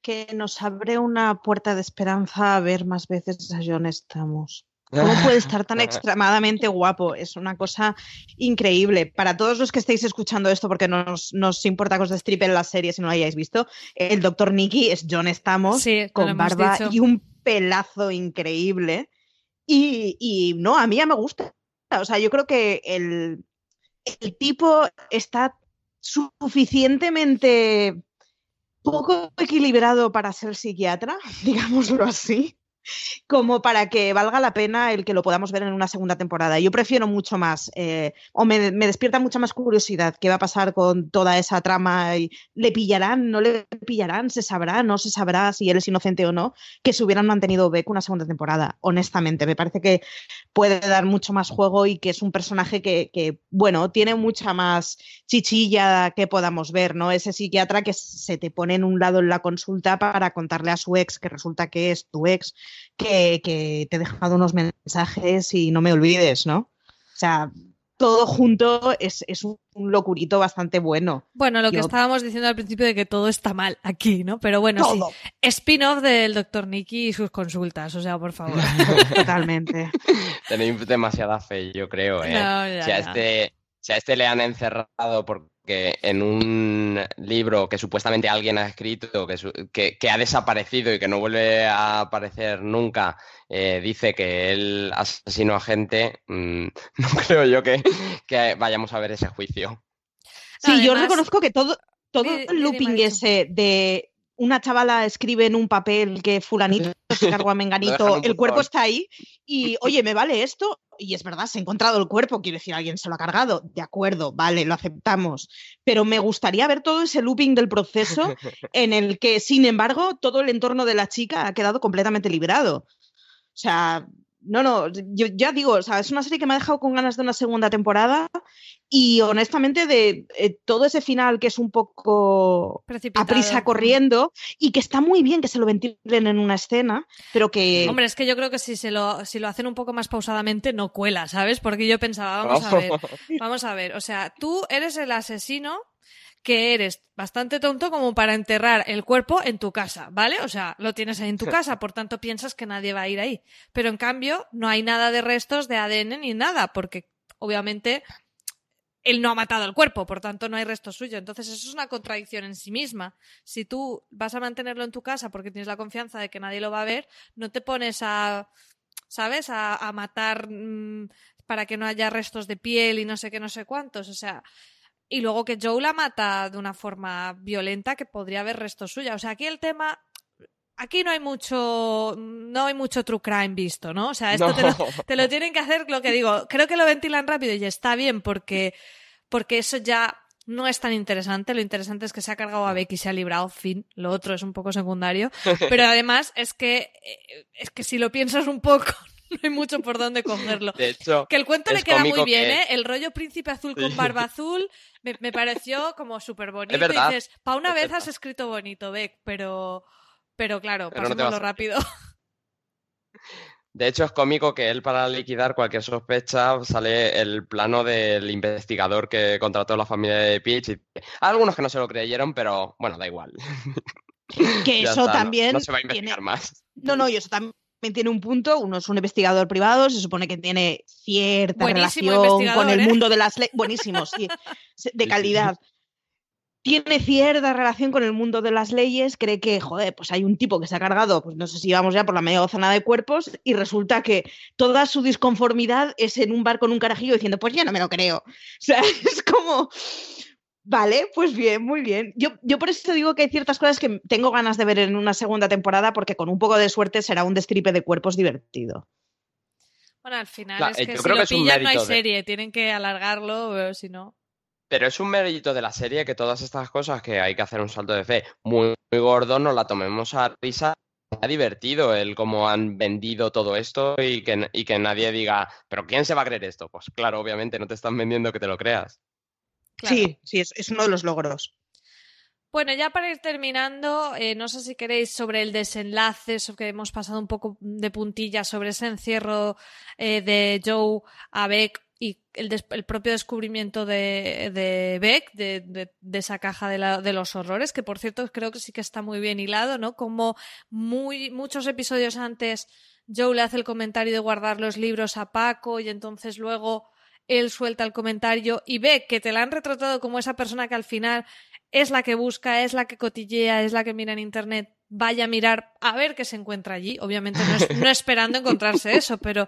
Que nos abre una puerta de esperanza a ver más veces a John Estamos. ¿Cómo puede *laughs* estar tan extremadamente guapo? Es una cosa increíble. Para todos los que estéis escuchando esto, porque nos, nos importa que os destripen la serie si no lo hayáis visto, el doctor Nicky es John Estamos con barba y un pelazo increíble. Y, no, a mí ya me gusta. O sea, yo creo que el, el tipo está suficientemente poco equilibrado para ser psiquiatra, *laughs* digámoslo así como para que valga la pena el que lo podamos ver en una segunda temporada. Yo prefiero mucho más, eh, o me, despierta mucha más curiosidad qué va a pasar con toda esa trama. Y, ¿Le pillarán? ¿No le pillarán? ¿Se sabrá? ¿No se sabrá si él es inocente o no? Que se hubieran mantenido Beck una segunda temporada, honestamente. Me parece que puede dar mucho más juego y que es un personaje que bueno, tiene mucha más chichilla que podamos ver, ¿no? Ese psiquiatra que se te pone en un lado en la consulta para contarle a su ex que resulta que es tu ex que, que, te he dejado unos mensajes y no me olvides, ¿no? O sea, todo junto es, es un locurito bastante bueno. Bueno, lo que estábamos diciendo al principio de que todo está mal aquí, ¿no? Pero bueno, todo. sí. Spin-off del Dr. Nicky y sus consultas, o sea, por favor. *laughs* Totalmente. Tenéis demasiada fe, yo creo, ¿eh? No, ya, si, a este, si a este le han encerrado por que en un libro que supuestamente alguien ha escrito, que, que, que, ha desaparecido y que no vuelve a aparecer nunca, eh, dice que él asesinó a gente, mmm, *laughs* no creo yo que, que, vayamos a ver ese juicio. Sí, Además, yo reconozco que todo, todo el looping ese de una chavala escribe en un papel que fulanito se *laughs* cargó a menganito, el cuerpo está ahí y, oye, me vale esto, y es verdad, se ha encontrado el cuerpo, quiero decir, alguien se lo ha cargado, de acuerdo, vale, lo aceptamos, pero me gustaría ver todo ese looping del proceso *laughs* en el que, sin embargo, todo el entorno de la chica ha quedado completamente liberado. O sea, no, no, yo ya digo, o sea, es una serie que me ha dejado con ganas de una segunda temporada y honestamente de eh, todo ese final que es un poco Precipitado. a prisa corriendo y que está muy bien que se lo ventilen en una escena, pero que... Hombre, es que yo creo que si, se lo, si lo hacen un poco más pausadamente no cuela, ¿sabes? Porque yo pensaba, vamos a ver, *laughs* vamos a ver, o sea, tú eres el asesino que eres bastante tonto como para enterrar el cuerpo en tu casa, ¿vale? O sea, lo tienes ahí en tu casa, por tanto piensas que nadie va a ir ahí. Pero en cambio, no hay nada de restos de ADN ni nada, porque obviamente él no ha matado el cuerpo, por tanto no hay resto suyo. Entonces eso es una contradicción en sí misma. Si tú vas a mantenerlo en tu casa porque tienes la confianza de que nadie lo va a ver, no te pones a, ¿sabes? A, a matar mmm, para que no haya restos de piel y no sé qué, no sé cuántos. O sea, y luego que Joe la mata de una forma violenta que podría haber resto suya. O sea, aquí el tema. Aquí no hay mucho. No hay mucho true crime visto, ¿no? O sea, esto No. te, lo, te lo tienen que hacer, lo que digo. Creo que lo ventilan rápido y está bien porque. Porque eso ya no es tan interesante. Lo interesante es que se ha cargado a Becky y se ha librado. Fin. Lo otro es un poco secundario. *laughs* Pero además es que. eh, Es que si lo piensas un poco. No *laughs* hay mucho por dónde cogerlo. De hecho, Que el cuento le queda muy bien, que- ¿eh? El rollo príncipe azul con barba azul me, me pareció como súper bonito. Es verdad, Y dices, pa' una vez verdad. has escrito bonito, Beck, pero, pero claro, Pero pasémoslo a- rápido. *laughs* De hecho, es cómico que él, para liquidar cualquier sospecha, sale el plano del investigador que contrató la familia de Peach. Y... Algunos que no se lo creyeron, pero bueno, da igual. Que *laughs* eso está, también No, se va a tiene- investigar más. No, no, y eso también tiene un punto. Uno es un investigador privado, se supone que tiene cierta Buenísimo relación con el ¿eh? mundo de las leyes. Buenísimo, sí, se- *laughs* de calidad. Tiene cierta relación con el mundo de las leyes, cree que, joder, pues hay un tipo que se ha cargado, pues no sé si vamos ya por la media docena de cuerpos, y resulta que toda su disconformidad es en un bar con un carajillo diciendo, pues ya no me lo creo. *laughs* O sea, es como, Vale, pues bien, muy bien. Yo, yo por eso digo que hay ciertas cosas que tengo ganas de ver en una segunda temporada porque con un poco de suerte será un destripe de cuerpos divertido. Bueno, al final Claro, es eh, que yo si creo lo que es un pillan no hay de- serie, tienen que alargarlo, eh, si no. Pero es un mérito de la serie que todas estas cosas que hay que hacer un salto de fe muy, muy gordo nos la tomemos a risa. Ha divertido el cómo han vendido todo esto y que, y que nadie diga, ¿pero quién se va a creer esto? Pues claro, obviamente no te están vendiendo que te lo creas. Claro. Sí, sí, es, es uno de los logros. Bueno, ya para ir terminando, eh, no sé si queréis sobre el desenlace, sobre que hemos pasado un poco de puntillas sobre ese encierro eh, de Joe a Beck y el, des- el propio descubrimiento de, de Beck, de, de- de esa caja de, la- de los horrores, que por cierto creo que sí que está muy bien hilado, ¿no? Como muy, muchos episodios antes Joe le hace el comentario de guardar los libros a Paco y entonces luego él suelta el comentario y ve que te la han retratado como esa persona que al final es la que busca, es la que cotillea, es la que mira en internet, vaya a mirar a ver qué se encuentra allí. Obviamente no, es- *laughs* no esperando encontrarse eso, pero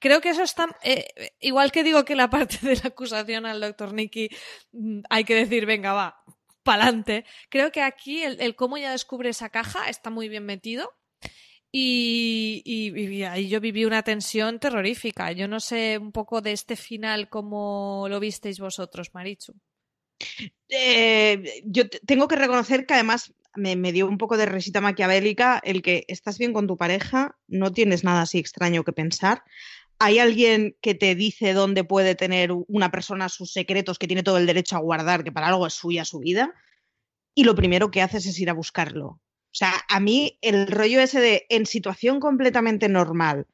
creo que eso está. eh, igual que digo que la parte de la acusación al doctor Nicky mm, hay que decir, venga, va, pa'lante. Creo que aquí el, el cómo ella descubre esa caja está muy bien metido. Y, ahí yo viví una tensión terrorífica. Yo no sé un poco de este final cómo lo visteis vosotros, Marichu. Eh, yo te- tengo que reconocer que además me, me dio un poco de risita maquiavélica el que estás bien con tu pareja, no tienes nada así extraño que pensar. Hay alguien que te dice dónde puede tener una persona sus secretos, que tiene todo el derecho a guardar, que para algo es suya su vida, y lo primero que haces es ir a buscarlo. O sea, a mí el rollo ese de en situación completamente normal,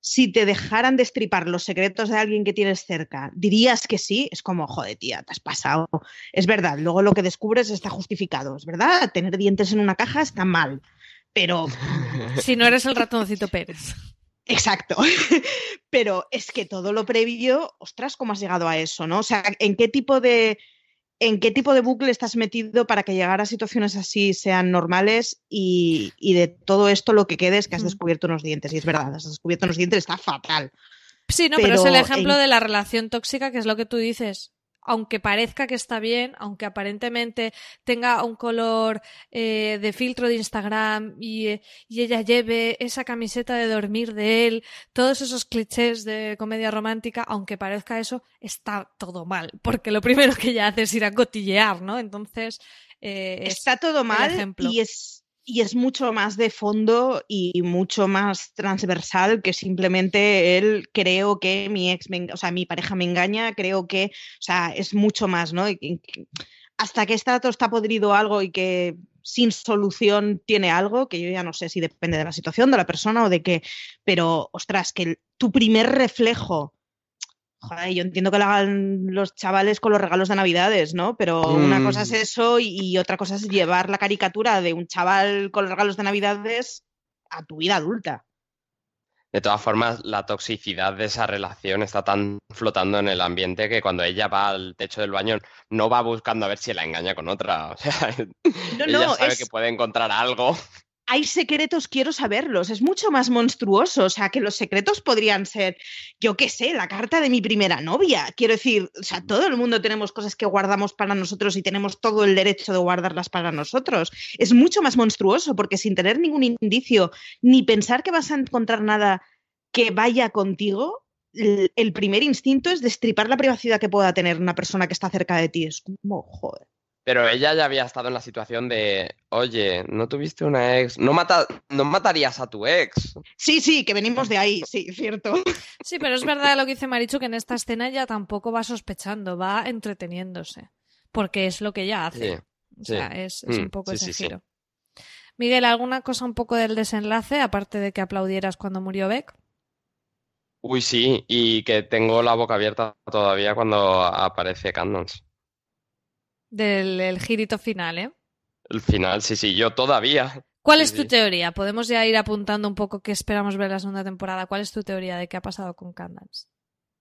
si te dejaran destripar los secretos de alguien que tienes cerca, dirías que sí, es como, joder, tía, te has pasado. Es verdad, luego lo que descubres está justificado, es verdad, tener dientes en una caja está mal, pero *laughs* Si no eres el ratoncito Pérez. Exacto. *laughs* Pero es que todo lo previo, ostras, ¿cómo has llegado a eso, no? O sea, ¿en qué tipo de en qué tipo de bucle estás metido para que llegar a situaciones así sean normales y, y de todo esto lo que quede es que has descubierto unos dientes. Y es verdad, has descubierto unos dientes, está fatal. Sí, no, pero, es el ejemplo en- de la relación tóxica, que es lo que tú dices. Aunque parezca que está bien, aunque aparentemente tenga un color eh, de filtro de Instagram y, eh, y ella lleve esa camiseta de dormir de él, todos esos clichés de comedia romántica, aunque parezca eso, está todo mal. Porque lo primero que ella hace es ir a cotillear, ¿no? Entonces. eh, es Está todo mal y es, y es mucho más de fondo y mucho más transversal que simplemente él creo que mi ex, me o sea, mi pareja me engaña, creo que, o sea, es mucho más, ¿no? Y hasta que está todo está podrido algo y que sin solución tiene algo, que yo ya no sé si depende de la situación, de la persona o de qué, pero ostras, que el- tu primer reflejo Joder, yo entiendo que lo hagan los chavales con los regalos de Navidades, ¿no? Pero una cosa es Mm. eso y, y otra cosa es llevar la caricatura de un chaval con los regalos de Navidades a tu vida adulta. De todas formas, la toxicidad de esa relación está tan flotando en el ambiente que cuando ella va al techo del baño no va buscando a ver si la engaña con otra. *laughs* O sea, No, ella no, sabe es- que puede encontrar algo. Hay secretos, quiero saberlos. Es mucho más monstruoso. O sea, que los secretos podrían ser, yo qué sé, la carta de mi primera novia. Quiero decir, o sea, todo el mundo tenemos cosas que guardamos para nosotros y tenemos todo el derecho de guardarlas para nosotros. Es mucho más monstruoso porque sin tener ningún indicio ni pensar que vas a encontrar nada que vaya contigo, el, primer instinto es destripar la privacidad que pueda tener una persona que está cerca de ti. Es como, joder. Pero ella ya había estado en la situación de, oye, ¿no tuviste una ex? ¿No, mata no matarías a tu ex? Sí, sí, que venimos de ahí, sí, cierto. Sí, pero es verdad lo que dice Marichu, que en esta escena ella tampoco va sospechando, va entreteniéndose. Porque es lo que ella hace. Sí, O sea, sí. es, es Mm, un poco sí, ese sí, sí. giro. Miguel, ¿alguna cosa un poco del desenlace, aparte de que aplaudieras cuando murió Beck? Uy, sí, y que tengo la boca abierta todavía cuando aparece Candance. Del el girito final, ¿eh? El final, sí, sí, yo todavía. ¿Cuál Sí, es tu sí. teoría? Podemos ya ir apuntando un poco qué esperamos ver la segunda temporada. ¿Cuál es tu teoría de qué ha pasado con Candance?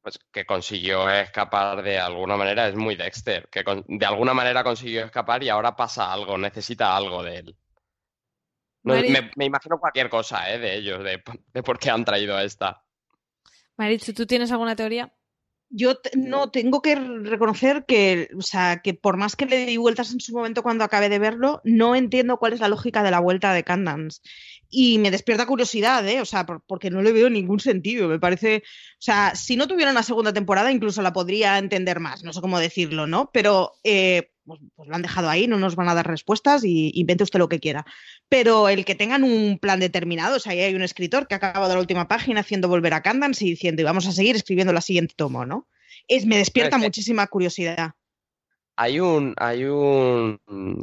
Pues que consiguió escapar de alguna manera, es muy Dexter, que con- de alguna manera consiguió escapar y ahora pasa algo, necesita algo de él. No, me, me imagino cualquier cosa, ¿eh? de ellos, de, de por qué han traído a esta. Marichu, ¿tú tienes alguna teoría? Yo no tengo que reconocer que, o sea, que por más que le di vueltas en su momento cuando acabé de verlo, no entiendo cuál es la lógica de la vuelta de Candance. Y me despierta curiosidad, ¿eh? O sea, por- porque no le veo ningún sentido. Me parece, o sea, si no tuviera una segunda temporada, incluso la podría entender más. No sé cómo decirlo, ¿no? Pero eh, pues, pues lo han dejado ahí, no nos van a dar respuestas y invente usted lo que quiera. Pero el que tengan un plan determinado, o sea, ahí hay un escritor que ha acabado la última página haciendo volver a Candance y diciendo, y vamos a seguir escribiendo la siguiente tomo, ¿no? Es, me despierta Es que- muchísima curiosidad. Hay un, hay un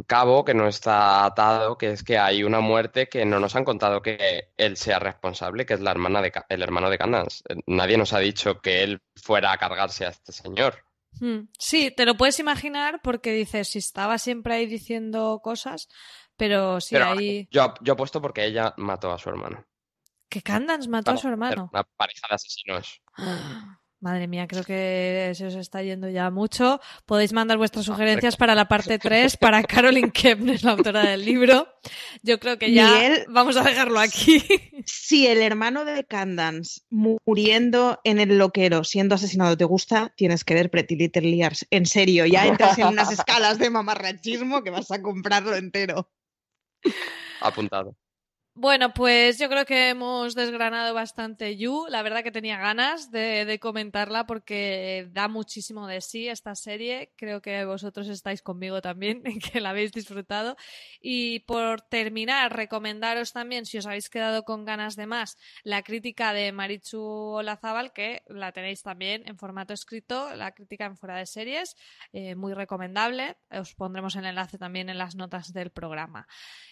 cabo que no está atado, que es que hay una muerte que no nos han contado que él sea responsable, que es la hermana de, el hermano de Candance. Eh, Nadie nos ha dicho que él fuera a cargarse a este señor. Hmm, Sí, te lo puedes imaginar porque dices, si estaba siempre ahí diciendo cosas, pero sí, Pero ahí... yo, yo apuesto porque ella mató a su hermano. Que Candance mató a su hermano. Una pareja de asesinos. Madre mía, creo que se os está yendo ya mucho. Podéis mandar vuestras sugerencias para la parte 3 para *laughs* Caroline Kepner, la autora del libro. Yo creo que ya Miguel- vamos a dejarlo aquí. Si el hermano de Candance muriendo en el loquero siendo asesinado te gusta, tienes que ver Pretty Little Liars. En serio, ya entras en unas *laughs* escalas de mamarrachismo que vas a comprarlo entero. Apuntado. Bueno, pues yo creo que hemos desgranado bastante You. La verdad que tenía ganas de, comentarla porque da muchísimo de sí esta serie. Creo que vosotros estáis conmigo también, *laughs* que la habéis disfrutado. Y por terminar, recomendaros también, si os habéis quedado con ganas de más, la crítica de Marichu Olazábal, que la tenéis también en formato escrito, la crítica en fuera de series, eh, muy recomendable. Os pondremos el enlace también en las notas del programa.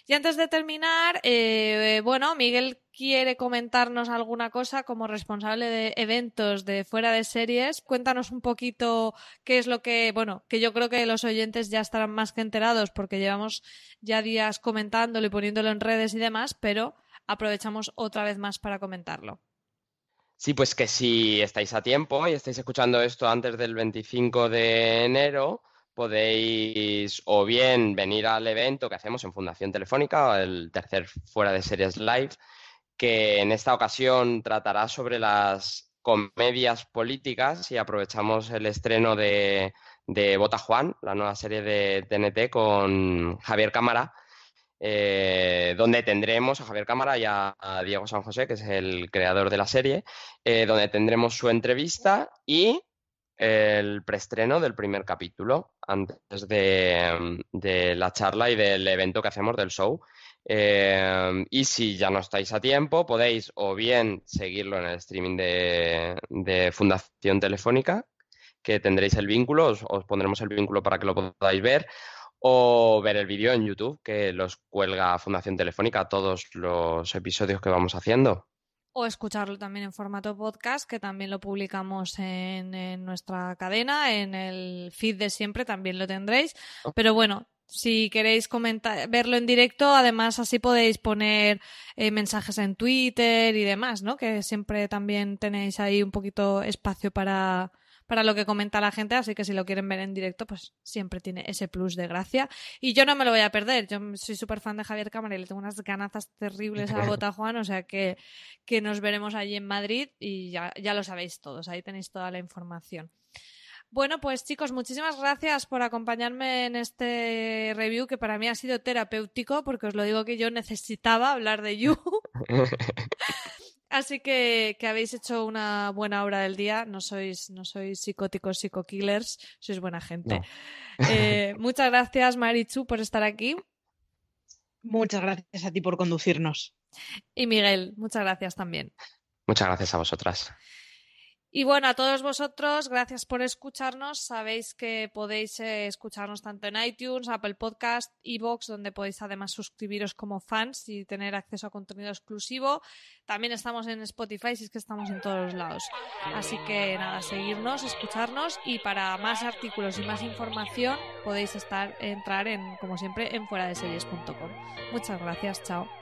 Y antes de terminar, eh, bueno, Miguel quiere comentarnos alguna cosa como responsable de eventos de fuera de series. Cuéntanos un poquito qué es lo que, bueno, que yo creo que los oyentes ya estarán más que enterados porque llevamos ya días comentándolo y poniéndolo en redes y demás, pero aprovechamos otra vez más para comentarlo. Sí, pues que si estáis a tiempo y estáis escuchando esto antes del 25 de enero, podéis o bien venir al evento que hacemos en Fundación Telefónica, el tercer fuera de series live, que en esta ocasión tratará sobre las comedias políticas y aprovechamos el estreno de, de Bota Juan, la nueva serie de TNT con Javier Cámara, eh, donde tendremos a Javier Cámara y a, Diego San José, que es el creador de la serie, eh, donde tendremos su entrevista y el preestreno del primer capítulo antes de, la charla y del evento que hacemos del show. Eh, y si ya no estáis a tiempo, podéis o bien seguirlo en el streaming de, Fundación Telefónica, que tendréis el vínculo, os, os, pondremos el vínculo para que lo podáis ver, o ver el vídeo en YouTube, que los cuelga Fundación Telefónica todos los episodios que vamos haciendo o escucharlo también en formato podcast, que también lo publicamos en, nuestra cadena, en el feed de siempre también lo tendréis. Oh. Pero bueno, si queréis comentar, verlo en directo, además así podéis poner eh, mensajes en Twitter y demás, ¿no? Que siempre también tenéis ahí un poquito espacio para, para lo que comenta la gente, así que si lo quieren ver en directo, pues siempre tiene ese plus de gracia. Y yo no me lo voy a perder, yo soy súper fan de Javier Cámara y le tengo unas ganazas terribles a Bota *laughs* Juan, o sea que, que nos veremos allí en Madrid y ya, ya lo sabéis todos, ahí tenéis toda la información. Bueno, pues chicos, muchísimas gracias por acompañarme en este review que para mí ha sido terapéutico, porque os lo digo que yo necesitaba hablar de You. *laughs* Así que, que, habéis hecho una buena obra del día. No sois, no sois psicóticos, psico-killers, sois buena gente. Eh, muchas gracias, Marichu, por estar aquí. Muchas gracias a ti por conducirnos. Y Miguel, muchas gracias también. Muchas gracias a vosotras. Y bueno, a todos vosotros, gracias por escucharnos. Sabéis que podéis eh, escucharnos tanto en iTunes, Apple Podcast, Evox, donde podéis además suscribiros como fans y tener acceso a contenido exclusivo. También estamos en Spotify, si es que estamos en todos los lados. Así que nada, seguirnos, escucharnos y para más artículos y más información podéis estar entrar en, como siempre, en fuera de series.com. Muchas gracias, chao.